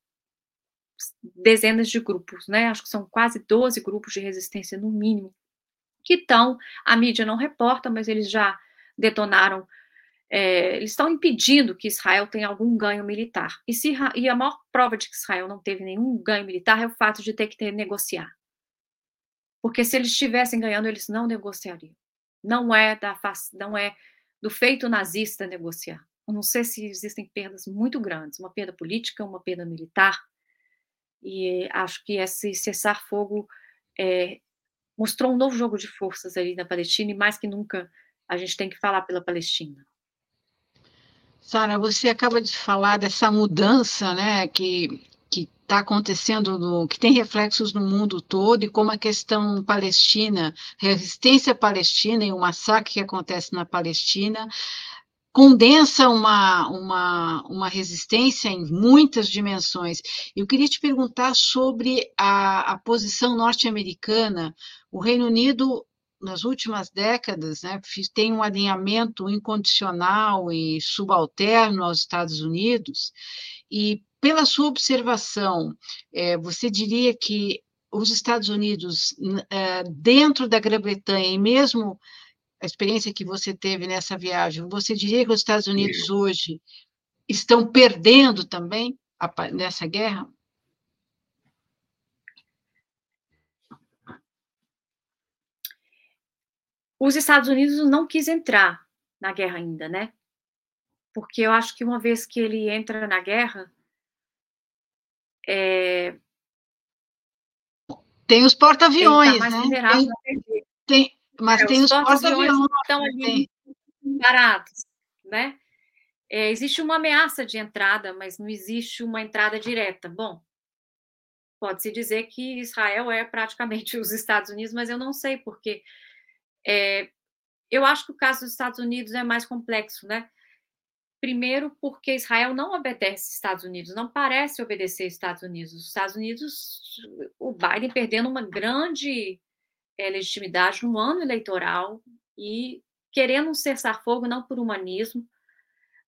Speaker 3: dezenas de grupos, né? Acho que são quase 12 grupos de resistência, no mínimo, que estão, a mídia não reporta, mas eles já detonaram, é, eles estão impedindo que Israel tenha algum ganho militar. E, se, e a maior prova de que Israel não teve nenhum ganho militar é o fato de ter que ter, negociar. Porque se eles estivessem ganhando, eles não negociariam. Não é da não é do feito nazista negociar. Eu não sei se existem perdas muito grandes, uma perda política, uma perda militar, e acho que esse cessar-fogo é, mostrou um novo jogo de forças ali na Palestina, e mais que nunca a gente tem que falar pela Palestina.
Speaker 2: Sara, você acaba de falar dessa mudança, né, que, está acontecendo, no, que tem reflexos no mundo todo, e como a questão palestina, resistência palestina e o massacre que acontece na Palestina, condensa uma, uma, uma resistência em muitas dimensões. Eu queria te perguntar sobre a, a posição norte-americana. O Reino Unido, nas últimas décadas, né, tem um alinhamento incondicional e subalterno aos Estados Unidos, e pela sua observação, é, você diria que os Estados Unidos, é, dentro da Grã-Bretanha, e mesmo a experiência que você teve nessa viagem, você diria que os Estados Unidos hoje estão perdendo também a, nessa guerra?
Speaker 3: Os Estados Unidos não quis entrar na guerra ainda, né? Porque eu acho que uma vez que ele entra na guerra, é...
Speaker 2: tem os porta-aviões, tá né? Tem, tem, mas é, tem os, os porta-aviões
Speaker 3: que estão ali tem. parados, né? É, existe uma ameaça de entrada, mas não existe uma entrada direta. Bom, pode-se dizer que Israel é praticamente os Estados Unidos, mas eu não sei, porque é, eu acho que o caso dos Estados Unidos é mais complexo, né? Primeiro, porque Israel não obedece Estados Unidos, não parece obedecer Estados Unidos. Os Estados Unidos, o Biden perdendo uma grande é, legitimidade no ano eleitoral e querendo um cessar-fogo não por humanismo,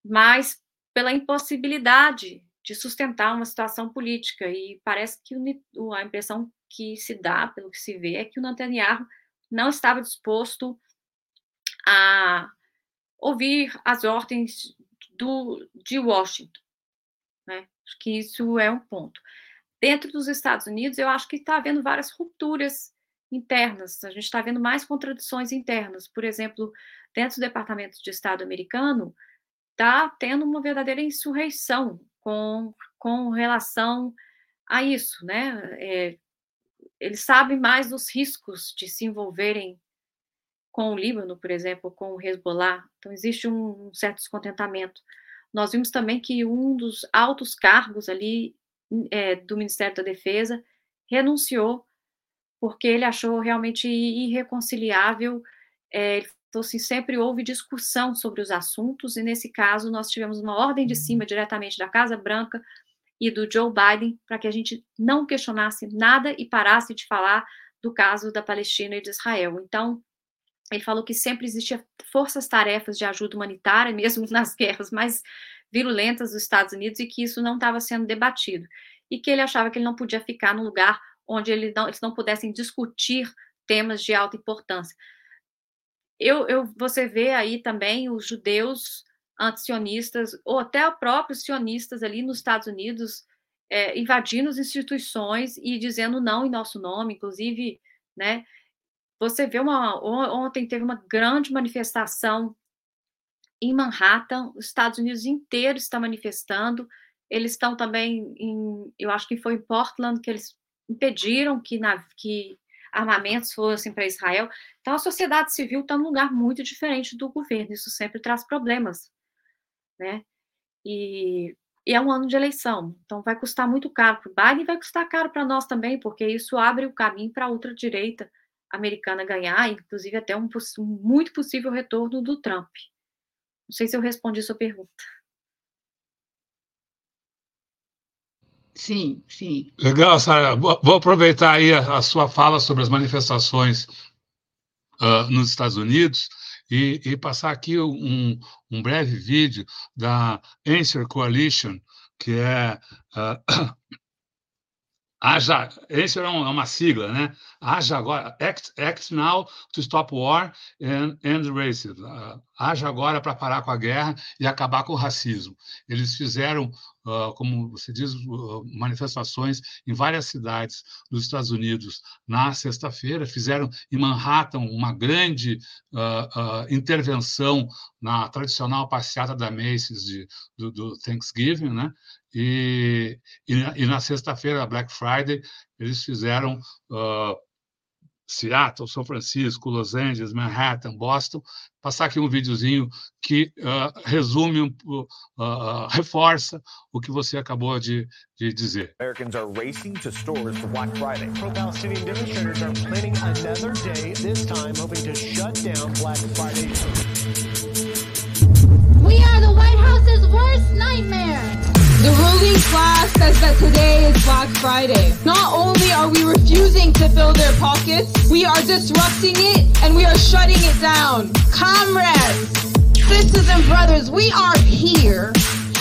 Speaker 3: mas pela impossibilidade de sustentar uma situação política. E parece que a impressão que se dá, pelo que se vê, é que o Netanyahu não estava disposto a ouvir as ordens do, de Washington. Né? Acho que isso é um ponto. Dentro dos Estados Unidos, eu acho que está havendo várias rupturas internas, a gente está vendo mais contradições internas. Por exemplo, dentro do Departamento de Estado americano, está tendo uma verdadeira insurreição com, com relação a isso, né? É, eles sabem mais dos riscos de se envolverem com o Líbano, por exemplo, com o Hezbollah. Então, existe um, certo descontentamento. Nós vimos também que um dos altos cargos ali é, do Ministério da Defesa renunciou porque ele achou realmente irreconciliável. É, ele falou assim: sempre houve discussão sobre os assuntos, e nesse caso nós tivemos uma ordem de cima, uhum. diretamente da Casa Branca e do Joe Biden, para que a gente não questionasse nada e parasse de falar do caso da Palestina e de Israel. Então, ele falou que sempre existia forças-tarefas de ajuda humanitária, mesmo nas guerras mais virulentas dos Estados Unidos, e que isso não estava sendo debatido. E que ele achava que ele não podia ficar no lugar onde ele não, eles não pudessem discutir temas de alta importância. Eu, eu, você vê aí também os judeus antisionistas, ou até próprios sionistas ali nos Estados Unidos, é, invadindo as instituições e dizendo não em nosso nome, inclusive, né? Você vê uma ontem teve uma grande manifestação em Manhattan, os Estados Unidos inteiro está manifestando. Eles estão também em, eu acho que foi em Portland que eles impediram que, na, que armamentos fossem para Israel. Então, a sociedade civil está num lugar muito diferente do governo. Isso sempre traz problemas, né? E, e é um ano de eleição, então vai custar muito caro para o Biden e vai custar caro para nós também, porque isso abre o caminho para a ultradireita americana ganhar, inclusive até um, um muito possível retorno do Trump. Não sei se eu respondi a sua pergunta.
Speaker 2: Sim, sim.
Speaker 1: Legal, Sara. Vou aproveitar aí a, a, sua fala sobre as manifestações uh, nos Estados Unidos e, e passar aqui um, um, breve vídeo da Answer Coalition, que é uh, Haja, esse é, uma sigla, né? Haja agora, act, act now to stop war and racism. Uh, haja agora para parar com a guerra e acabar com o racismo. Eles fizeram, uh, como você diz, manifestações em várias cidades dos Estados Unidos na sexta-feira. Fizeram em Manhattan uma grande intervenção na tradicional passeata da Macy's de, do, do Thanksgiving, né? E, e, e na sexta-feira, Black Friday, eles fizeram uh, Seattle, São Francisco, Los Angeles, Manhattan, Boston, passar aqui um videozinho que uh, resume, uh, reforça o que você acabou de, de dizer. Americans are racing to stores for Black Friday. Pro-Palestinian demonstrators are planning another day, this time hoping to shut down Black Friday. We are the White House's worst nightmare. The ruling class says that today is Black Friday. Not only are we refusing to fill their pockets, we are disrupting it and we are shutting it down. Comrades, sisters and brothers, we are here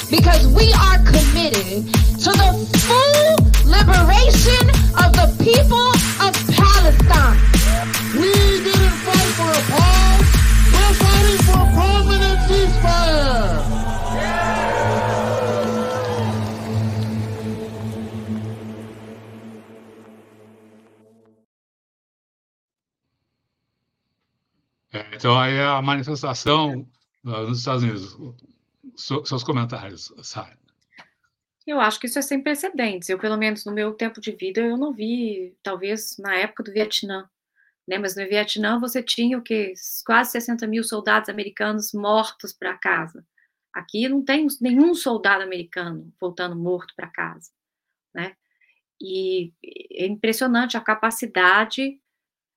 Speaker 1: because we are committed to the full liberation of the people of Palestine. We didn't fight for a então, aí é a manifestação nos Estados Unidos. Seus comentários, Sara.
Speaker 3: Eu acho que isso é sem precedentes. Eu, pelo menos no meu tempo de vida, eu não vi, talvez na época do Vietnã. Né? Mas no Vietnã você tinha o que? Quase 60 mil soldados americanos mortos para casa. Aqui não tem nenhum soldado americano voltando morto para casa. Né? E é impressionante a capacidade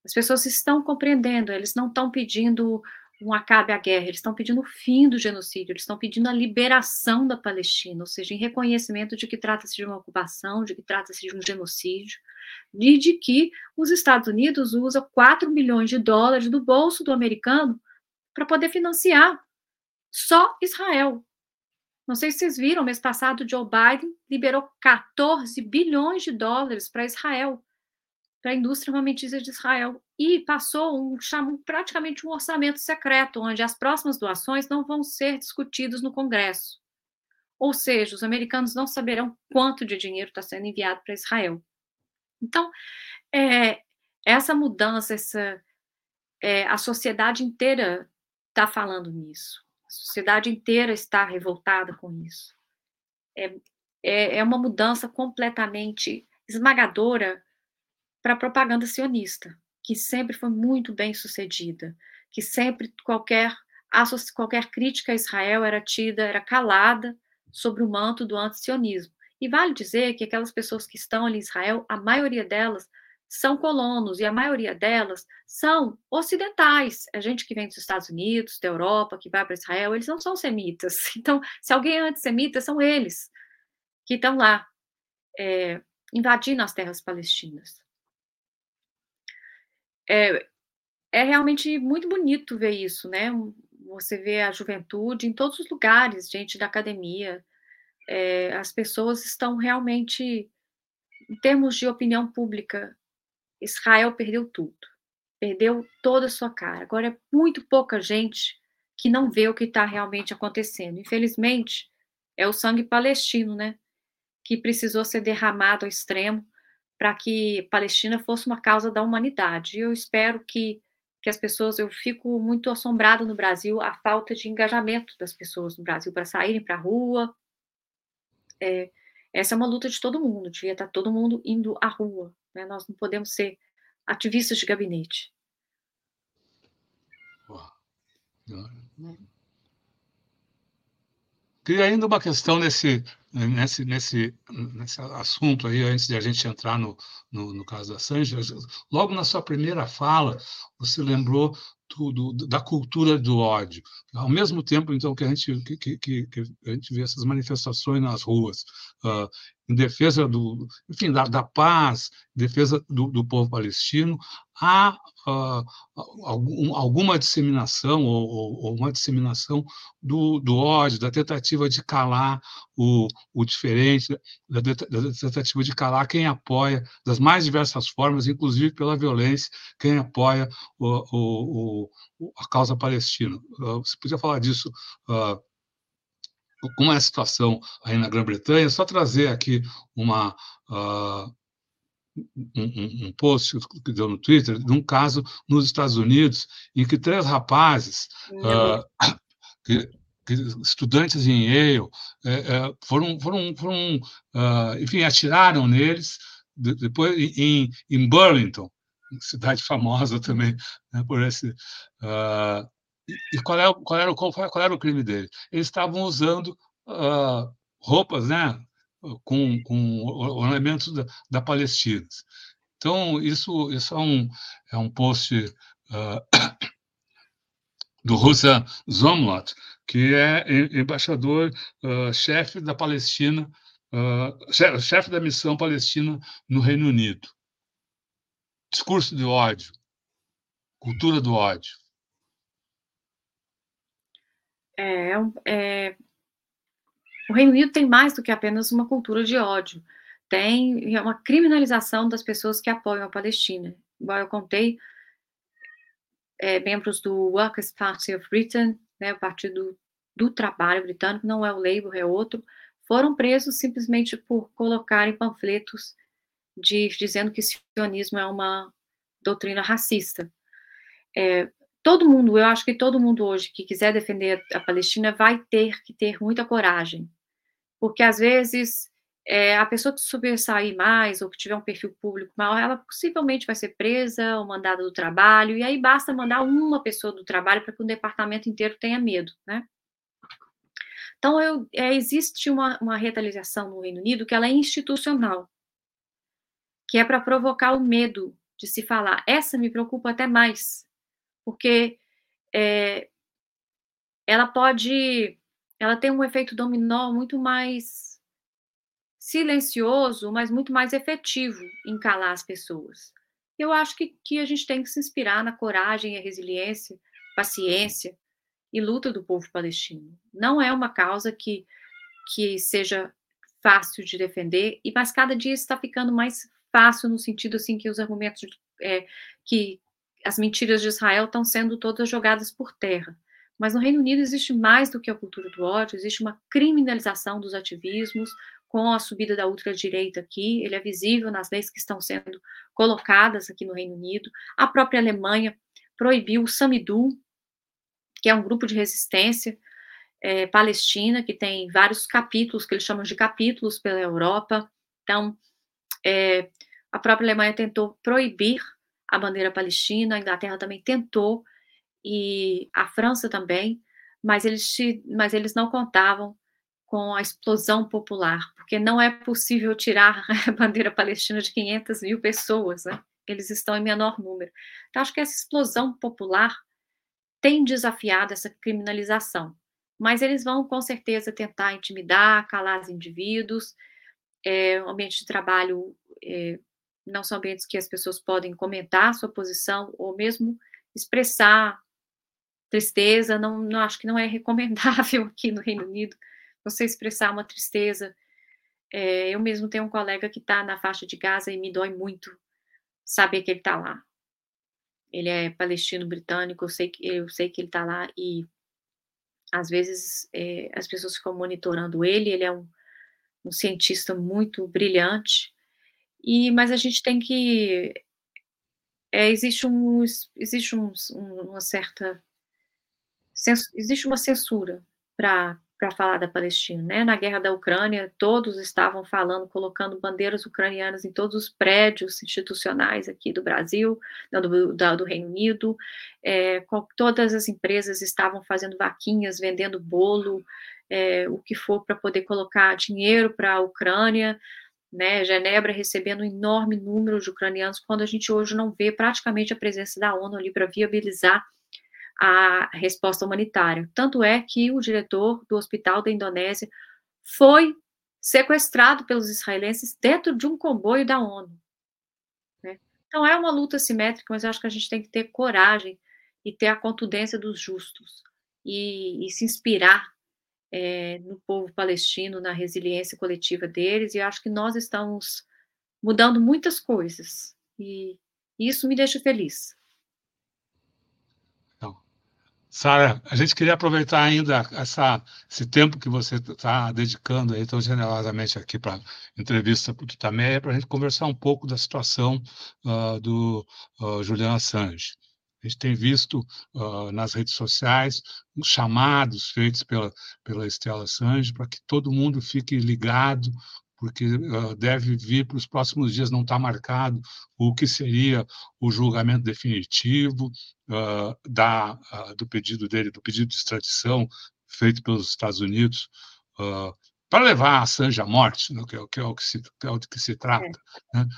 Speaker 3: as pessoas estão compreendendo, eles não estão pedindo um acabe à guerra, eles estão pedindo o fim do genocídio, eles estão pedindo a liberação da Palestina, ou seja, em reconhecimento de que trata-se de uma ocupação, de que trata-se de um genocídio, e de que os Estados Unidos usa 4 milhões de dólares do bolso do americano para poder financiar só Israel. Não sei se vocês viram, mês passado, Joe Biden liberou 14 bilhões de dólares para Israel para a indústria armamentista de Israel e passou um praticamente um orçamento secreto, onde as próximas doações não vão ser discutidas no Congresso. Ou seja, os americanos não saberão quanto de dinheiro está sendo enviado para Israel. Então, é, essa mudança, essa, é, a sociedade inteira está falando nisso. A sociedade inteira está revoltada com isso. É, é, é uma mudança completamente esmagadora para a propaganda sionista, que sempre foi muito bem sucedida, que sempre qualquer qualquer crítica a Israel era tida, era calada sobre o manto do antisionismo. E vale dizer que aquelas pessoas que estão ali em Israel, a maioria delas são colonos e a maioria delas são ocidentais. A gente que vem dos Estados Unidos, da Europa, que vai para Israel, eles não são semitas. Então, se alguém é antissemita, são eles que estão lá é, invadindo as terras palestinas é, é realmente muito bonito ver isso, né? Você vê a juventude em todos os lugares, gente da academia, é, as pessoas estão realmente, em termos de opinião pública, Israel perdeu tudo, perdeu toda a sua cara. Agora é muito pouca gente que não vê o que está realmente acontecendo. Infelizmente, é o sangue palestino, né? Que precisou ser derramado ao extremo para que Palestina fosse uma causa da humanidade. Eu espero que, que as pessoas, eu fico muito assombrada no Brasil a falta de engajamento das pessoas no Brasil para saírem para a rua. É, essa é uma luta de todo mundo, devia estar tá todo mundo indo à rua. Né? Nós não podemos ser ativistas de gabinete.
Speaker 1: Queria ainda uma questão nesse, nesse, nesse, nesse assunto aí, antes de a gente entrar no, no, no caso da Sanji, logo na sua primeira fala, você lembrou do, do, da cultura do ódio. Ao mesmo tempo, então, que a gente, que, que, que a gente vê essas manifestações nas ruas, uh, em defesa do, enfim, da, da paz, em defesa do, do povo palestino, há uh, algum, alguma disseminação ou, ou, uma disseminação do, do, ódio, da tentativa de calar o, o diferente, da, da, tentativa de calar quem apoia, das mais diversas formas, inclusive pela violência, quem apoia o, a causa palestina. Uh, você podia falar disso uh, como é a situação aí na Grã-Bretanha, só trazer aqui uma, um, um, post que deu no Twitter de um caso nos Estados Unidos em que três rapazes, uh, que, que estudantes em Yale, é, foram, foram, foram uh, enfim, atiraram neles depois em, em Burlington, cidade famosa também né, por esse. Uh, e qual, é, qual, era, qual, qual, era o crime dele? Eles estavam usando uh, roupas, né, com, com ornamentos da, da Palestina. Então isso, isso é um é um post uh, do Rosa Zomlot, que é embaixador chefe da Palestina, chefe da missão palestina no Reino Unido discurso de ódio, cultura do ódio.
Speaker 3: É, é, o Reino Unido tem mais do que apenas uma cultura de ódio. Tem uma criminalização das pessoas que apoiam a Palestina. Igual eu contei, é, membros do Workers' Party of Britain, né, o Partido do Trabalho britânico, não é o Labour, é outro, foram presos simplesmente por colocarem panfletos de, dizendo que sionismo é uma doutrina racista. É, todo mundo, eu acho que todo mundo hoje que quiser defender a Palestina vai ter que ter muita coragem, porque às vezes é, a pessoa que sobressair mais ou que tiver um perfil público maior, ela possivelmente vai ser presa ou mandada do trabalho, e aí basta mandar uma pessoa do trabalho para que o departamento inteiro tenha medo, né? Então, eu, é, existe uma, uma retaliação no Reino Unido que ela é institucional que é para provocar o medo de se falar. Essa me preocupa até mais, porque é, ela pode, ela tem um efeito dominó muito mais silencioso, mas muito mais efetivo em calar as pessoas. Eu acho que, que a gente tem que se inspirar na coragem, a resiliência, paciência e luta do povo palestino. Não é uma causa que, que seja fácil de defender, mas cada dia está ficando mais fácil no sentido assim que os argumentos é, que as mentiras de Israel estão sendo todas jogadas por terra. Mas no Reino Unido existe mais do que a cultura do ódio, existe uma criminalização dos ativismos com a subida da ultradireita aqui, ele é visível nas leis que estão sendo colocadas aqui no Reino Unido. A própria Alemanha proibiu o Samidu, que é um grupo de resistência é, palestina, que tem vários capítulos, que eles chamam de capítulos pela Europa. Então, é, a própria Alemanha tentou proibir a bandeira palestina, a Inglaterra também tentou, e a França também, mas eles, mas eles não contavam com a explosão popular, porque não é possível tirar a bandeira palestina de 500 mil pessoas, né? eles estão em menor número. Então, acho que essa explosão popular tem desafiado essa criminalização, mas eles vão com certeza tentar intimidar, calar os indivíduos, é, ambiente de trabalho é, não são ambientes que as pessoas podem comentar sua posição ou mesmo expressar tristeza, não, não acho que não é recomendável aqui no Reino Unido você expressar uma tristeza. É, eu mesmo tenho um colega que está na faixa de Gaza e me dói muito saber que ele está lá. Ele é palestino britânico, eu sei que, eu sei que ele está lá e às vezes é, as pessoas ficam monitorando ele, ele é um um cientista muito brilhante, e mas a gente tem que é, existe um existe um, uma certa existe uma censura para falar da Palestina, né? Na guerra da Ucrânia, todos estavam falando, colocando bandeiras ucranianas em todos os prédios institucionais aqui do Brasil, do, do, do Reino Unido. É, todas as empresas estavam fazendo vaquinhas, vendendo bolo, é, o que for para poder colocar dinheiro para a Ucrânia, né, Genebra recebendo um enorme número de ucranianos, quando a gente hoje não vê praticamente a presença da ONU ali para viabilizar a resposta humanitária. Tanto é que o diretor do hospital da Indonésia foi sequestrado pelos israelenses dentro de um comboio da ONU. Né? Então é uma luta simétrica, mas eu acho que a gente tem que ter coragem e ter a contundência dos justos e, e se inspirar é, no povo palestino, na resiliência coletiva deles, e acho que nós estamos mudando muitas coisas, e isso me deixa feliz.
Speaker 1: Sara, a gente queria aproveitar ainda essa, esse tempo que você está dedicando aí tão generosamente aqui para entrevista para o Tutameia, para a gente conversar um pouco da situação uh, do uh, Julian Assange. A gente tem visto uh, nas redes sociais chamados feitos pela, pela Estela Sange para que todo mundo fique ligado, porque uh, deve vir para os próximos dias, não está marcado o que seria o julgamento definitivo uh, da, uh, do pedido dele, do pedido de extradição feito pelos Estados Unidos para levar a Assange à morte, né, que, é, que, é, o que se, é o que se trata. É. Né?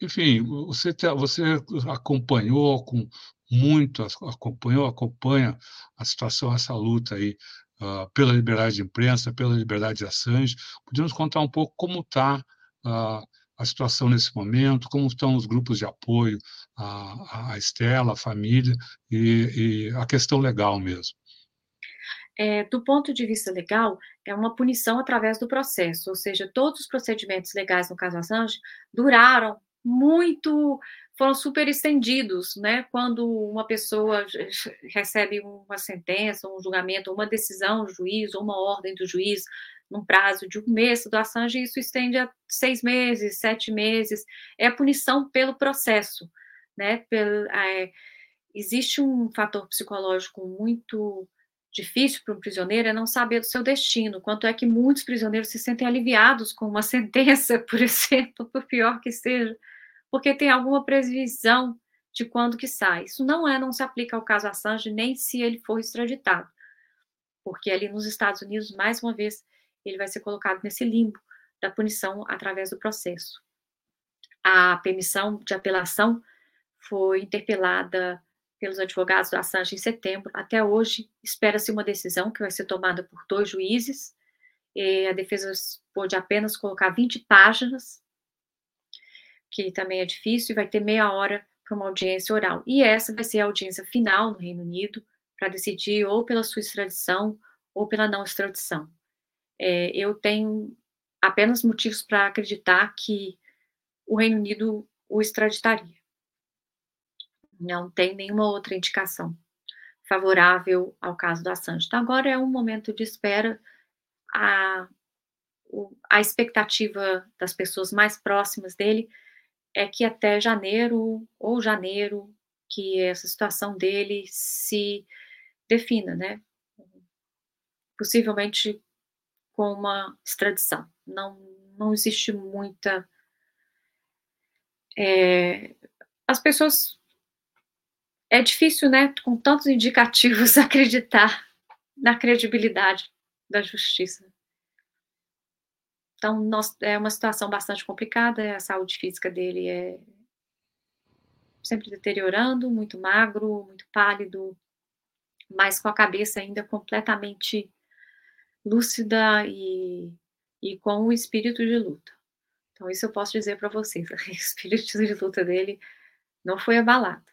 Speaker 1: enfim, você, você acompanhou com muito, acompanhou, acompanha a situação, essa luta aí uh, pela liberdade de imprensa, pela liberdade de Assange. Podemos contar um pouco como está uh, a situação nesse momento, como estão os grupos de apoio à, à Estela, à família e, e a questão legal mesmo.
Speaker 3: É, do ponto de vista legal, é uma punição através do processo, ou seja, todos os procedimentos legais no caso Assange duraram muito foram super estendidos, né? Quando uma pessoa recebe uma sentença, um julgamento, uma decisão do juiz, ou uma ordem do juiz, num prazo de um mês do Assange, isso estende a seis meses, sete meses. É a punição pelo processo, né? Pelo, é, existe um fator psicológico muito difícil para um prisioneiro é não saber do seu destino. Quanto é que muitos prisioneiros se sentem aliviados com uma sentença, por exemplo, por pior que seja porque tem alguma previsão de quando que sai. Isso não é, não se aplica ao caso Assange, nem se ele for extraditado, porque ali nos Estados Unidos, mais uma vez, ele vai ser colocado nesse limbo da punição através do processo. A permissão de apelação foi interpelada pelos advogados do Assange em setembro. Até hoje, espera-se uma decisão que vai ser tomada por dois juízes. a defesa pôde apenas colocar 20 páginas que também é difícil, e vai ter meia hora para uma audiência oral. E essa vai ser a audiência final no Reino Unido, para decidir ou pela sua extradição ou pela não extradição. É, eu tenho apenas motivos para acreditar que o Reino Unido o extraditaria. Não tem nenhuma outra indicação favorável ao caso do Assange. Então, agora é um momento de espera. A, a expectativa das pessoas mais próximas dele é que até janeiro ou janeiro que essa situação dele se defina, né? Possivelmente com uma extradição. Não, não existe muita. É, as pessoas. É difícil, né, com tantos indicativos, acreditar na credibilidade da justiça. Então, nós, é uma situação bastante complicada, a saúde física dele é sempre deteriorando, muito magro, muito pálido, mas com a cabeça ainda completamente lúcida e, e com o espírito de luta. Então, isso eu posso dizer para vocês: o espírito de luta dele não foi abalado.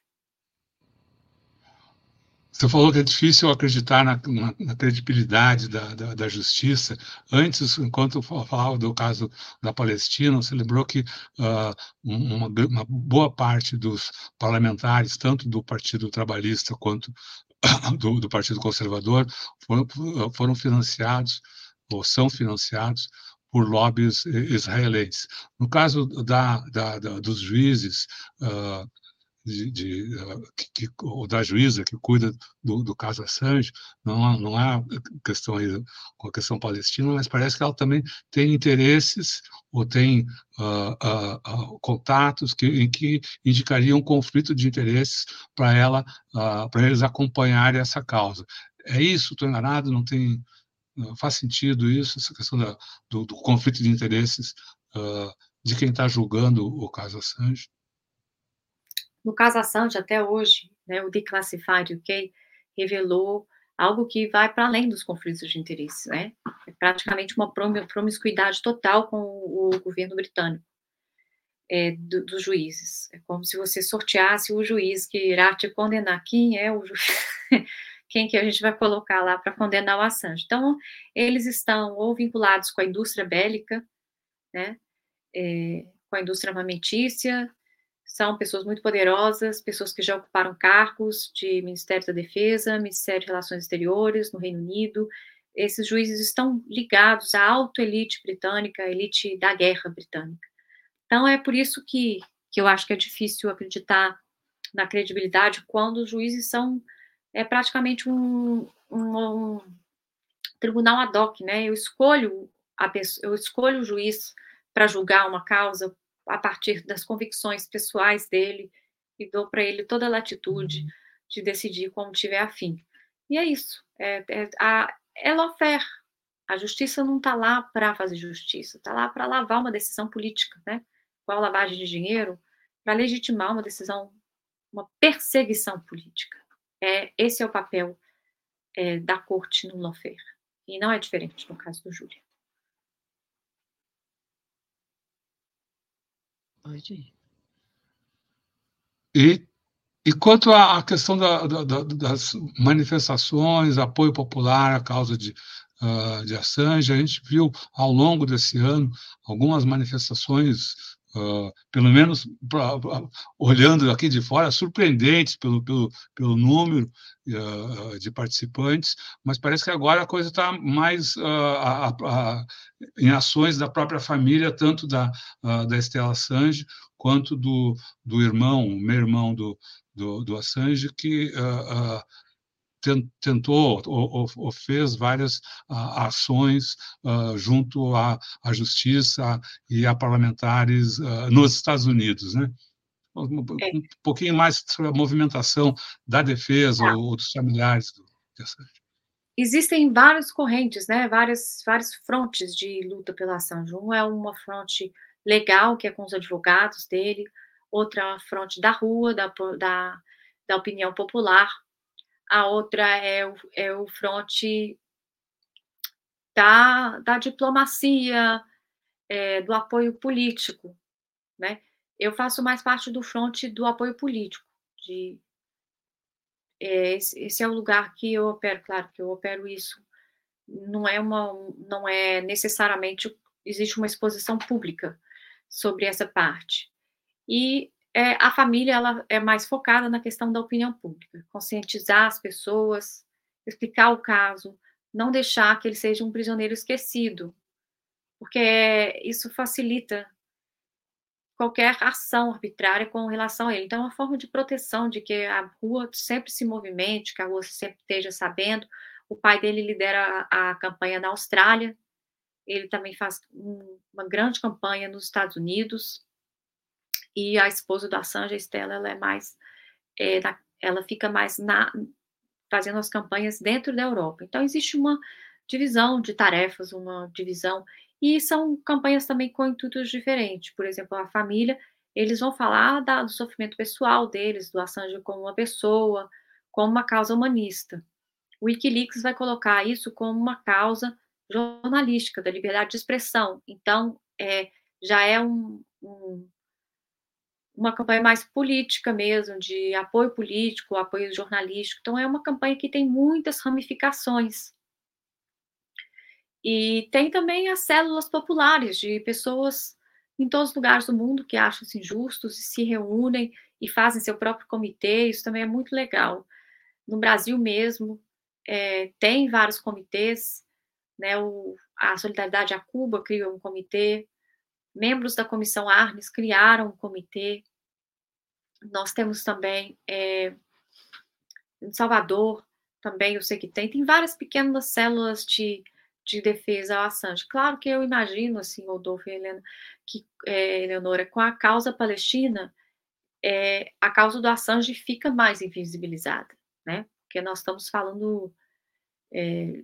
Speaker 1: Você falou que é difícil acreditar na, na, na credibilidade da, da, da, justiça. Antes, enquanto falava do caso da Palestina, você lembrou que uh, uma, uma, boa parte dos parlamentares, tanto do Partido Trabalhista quanto do, do Partido Conservador, foram, foram financiados ou são financiados por lobbies israelenses. No caso da, da, da dos juízes, uh, de, de uh, que, ou da juíza que cuida do, do caso Assange, não, não é questão aí com a questão palestina, mas parece que ela também tem interesses ou tem uh, uh, contatos que, em que indicariam um conflito de interesses para ela, para eles acompanharem essa causa. É isso? Estou enganado? Não tem? faz sentido isso? Essa questão da, do, do, conflito de interesses de quem está julgando o caso Assange?
Speaker 3: No caso Assange, até hoje, né, o Declassified UK revelou algo que vai para além dos conflitos de interesses, né? É praticamente uma promiscuidade total com o, governo britânico, é, do, dos juízes. É como se você sorteasse o juiz que irá te condenar. Quem é o juiz? Quem que a gente vai colocar lá para condenar o Assange? Então, eles estão ou vinculados com a indústria bélica, né? É, com a indústria armamentícia, são pessoas muito poderosas, pessoas que já ocuparam cargos de Ministério da Defesa, Ministério de Relações Exteriores no Reino Unido. Esses juízes estão ligados à alta elite britânica, a elite da guerra britânica. Então, é por isso que, que eu acho que é difícil acreditar na credibilidade quando os juízes são é praticamente um, um, um tribunal ad hoc, né? Eu escolho pessoa, eu escolho o juiz para julgar uma causa a partir das convicções pessoais dele e dou para ele toda a latitude uhum. de decidir como tiver afim. E é isso. É, é, a, é lawfare. A justiça não está lá para fazer justiça, está lá para lavar uma decisão política, né? Qual lavagem de dinheiro, para legitimar uma decisão, uma perseguição política. É, esse é o papel é, da corte no lawfare. E não é diferente no caso do Júlio.
Speaker 1: Pode ir. E, e quanto à questão da, da, das manifestações, apoio popular à causa de, uh, de Assange, a gente viu ao longo desse ano algumas manifestações Uh, pelo menos pra, pra, olhando aqui de fora, surpreendentes pelo, pelo, pelo número uh, de participantes, mas parece que agora a coisa está mais uh, a, a, em ações da própria família, tanto da, da Estela Assange quanto do, do irmão, meu irmão do, do, do Assange, que tentou ou, ou, fez várias uh, ações uh, junto à, à, justiça e a parlamentares uh, nos Estados Unidos, né? Um, um, é. pouquinho mais sobre a movimentação da defesa tá. ou dos familiares do
Speaker 3: Existem várias correntes, né? Várias, várias frontes de luta pela Assange. Um é uma fronte legal, que é com os advogados dele, outra é fronte da rua, da, da, da opinião popular, a outra é o, é o fronte da, da diplomacia, é, do apoio político, né? Eu faço mais parte do fronte do apoio político, de é, esse, é o lugar que eu opero, claro que eu opero isso. Não é uma, não é necessariamente existe uma exposição pública sobre essa parte. E é, a família ela é mais focada na questão da opinião pública, conscientizar as pessoas, explicar o caso, não deixar que ele seja um prisioneiro esquecido, porque isso facilita qualquer ação arbitrária com relação a ele. Então, é uma forma de proteção, de que a rua sempre se movimente, que a rua sempre esteja sabendo. O pai dele lidera a, a campanha na Austrália, ele também faz um, uma grande campanha nos Estados Unidos, e a esposa do Assange, a Estela, ela é mais, é, na, ela fica mais na, fazendo as campanhas dentro da Europa. Então, existe uma divisão de tarefas, uma divisão, e são campanhas também com intuitos diferentes. Por exemplo, a família, eles vão falar da, do sofrimento pessoal deles, do Assange como uma pessoa, como uma causa humanista. O Wikileaks vai colocar isso como uma causa jornalística, da liberdade de expressão. Então, é, já é um, um, uma campanha mais política mesmo, de apoio político, apoio jornalístico. Então, é uma campanha que tem muitas ramificações. E tem também as células populares, de pessoas em todos os lugares do mundo que acham-se injustos e se reúnem e fazem seu próprio comitê. Isso também é muito legal. No Brasil mesmo, é, tem vários comitês, né? O, a Solidariedade a Cuba criou um comitê, membros da comissão Arnes criaram um comitê. Nós temos também é, em Salvador, também eu sei que tem, tem várias pequenas células de, de defesa ao Assange. Claro que eu imagino, assim, Rodolfo e Helena, que, é, Eleonora, com a causa palestina, é, a causa do Assange fica mais invisibilizada, né? Porque nós estamos falando é,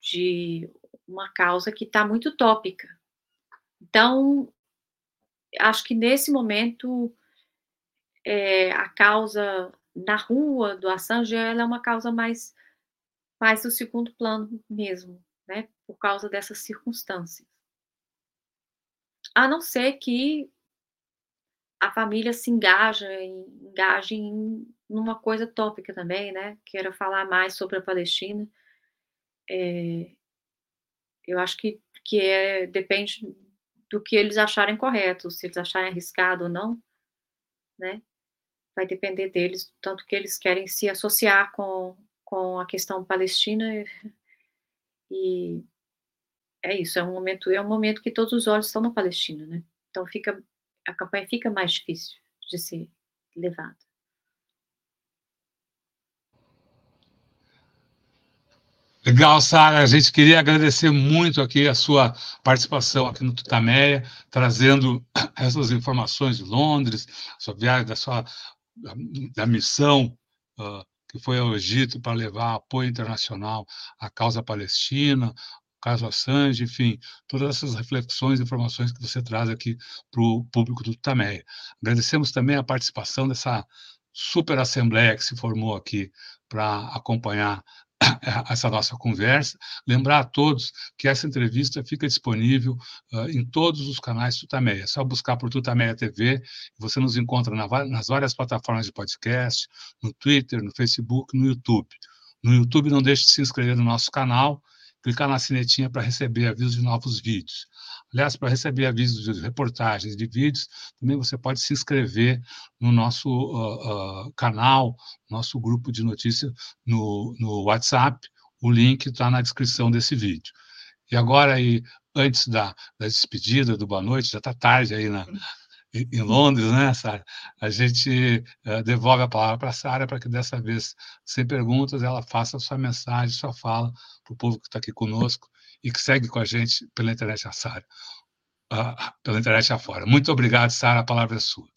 Speaker 3: de uma causa que está muito utópica, então, acho que nesse momento, é, a causa na rua do Assange é uma causa mais, mais do segundo plano mesmo, né? Por causa dessas circunstâncias. A não ser que a família se engaja, engaje em numa coisa tópica também, né? Queira falar mais sobre a Palestina. É, eu acho que, que é, depende do que eles acharem correto, se eles acharem arriscado ou não, né? Vai depender deles, tanto que eles querem se associar com, com a questão palestina e é isso, é um momento, é um momento que todos os olhos estão na Palestina, né? Então fica a campanha fica mais difícil de ser levada.
Speaker 1: Legal, Sara. A gente queria agradecer muito aqui a sua participação aqui no Tutameia, trazendo essas informações de Londres, sua viagem da sua da missão uh, que foi ao Egito para levar apoio internacional à causa palestina, caso Assange, enfim, todas essas reflexões e informações que você traz aqui para o público do Tutameia. Agradecemos também a participação dessa super assembleia que se formou aqui para acompanhar essa nossa conversa. Lembrar a todos que essa entrevista fica disponível uh, em todos os canais Tutameia. É só buscar por Tutameia TV, você nos encontra na, nas várias plataformas de podcast, no Twitter, no Facebook, no YouTube. No YouTube, não deixe de se inscrever no nosso canal, clicar na sinetinha para receber avisos de novos vídeos. Aliás, para receber avisos de reportagens, de vídeos, também você pode se inscrever no nosso uh, uh, canal, nosso grupo de notícias no, no WhatsApp. O link está na descrição desse vídeo. E agora, aí, antes da, da despedida, do boa noite, já está tarde aí na, em Londres, né, Sara? A gente uh, devolve a palavra para a Sara para que dessa vez, sem perguntas, ela faça a sua mensagem, sua fala para o povo que está aqui conosco e que segue com a gente pela internet a Sara, pela internet afora. Muito obrigado, Sara, a palavra é sua.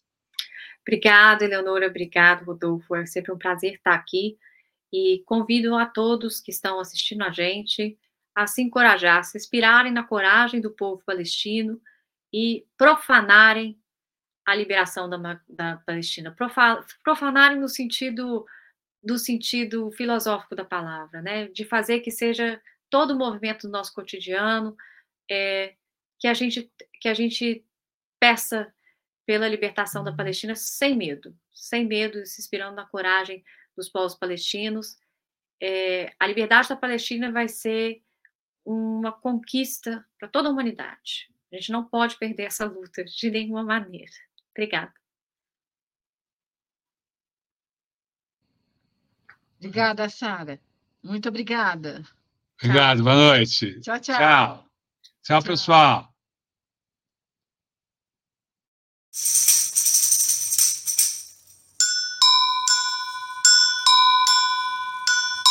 Speaker 3: Obrigada, Eleonora, obrigado, Rodolfo. É sempre um prazer estar aqui e convido a todos que estão assistindo a gente a se encorajar, se inspirarem na coragem do povo palestino e profanarem a liberação da, da Palestina. Profanarem no sentido do sentido filosófico da palavra, né? De fazer que seja todo o movimento do nosso cotidiano, é, que a gente que a gente peça pela libertação da Palestina sem medo, sem medo, se inspirando na coragem dos povos palestinos. É, a liberdade da Palestina vai ser uma conquista para toda a humanidade. A gente não pode perder essa luta de nenhuma maneira. Obrigada.
Speaker 2: Obrigada, Sara. Muito obrigada.
Speaker 1: Obrigado, boa noite.
Speaker 2: Tchau, tchau.
Speaker 1: Tchau, tchau, tchau. pessoal.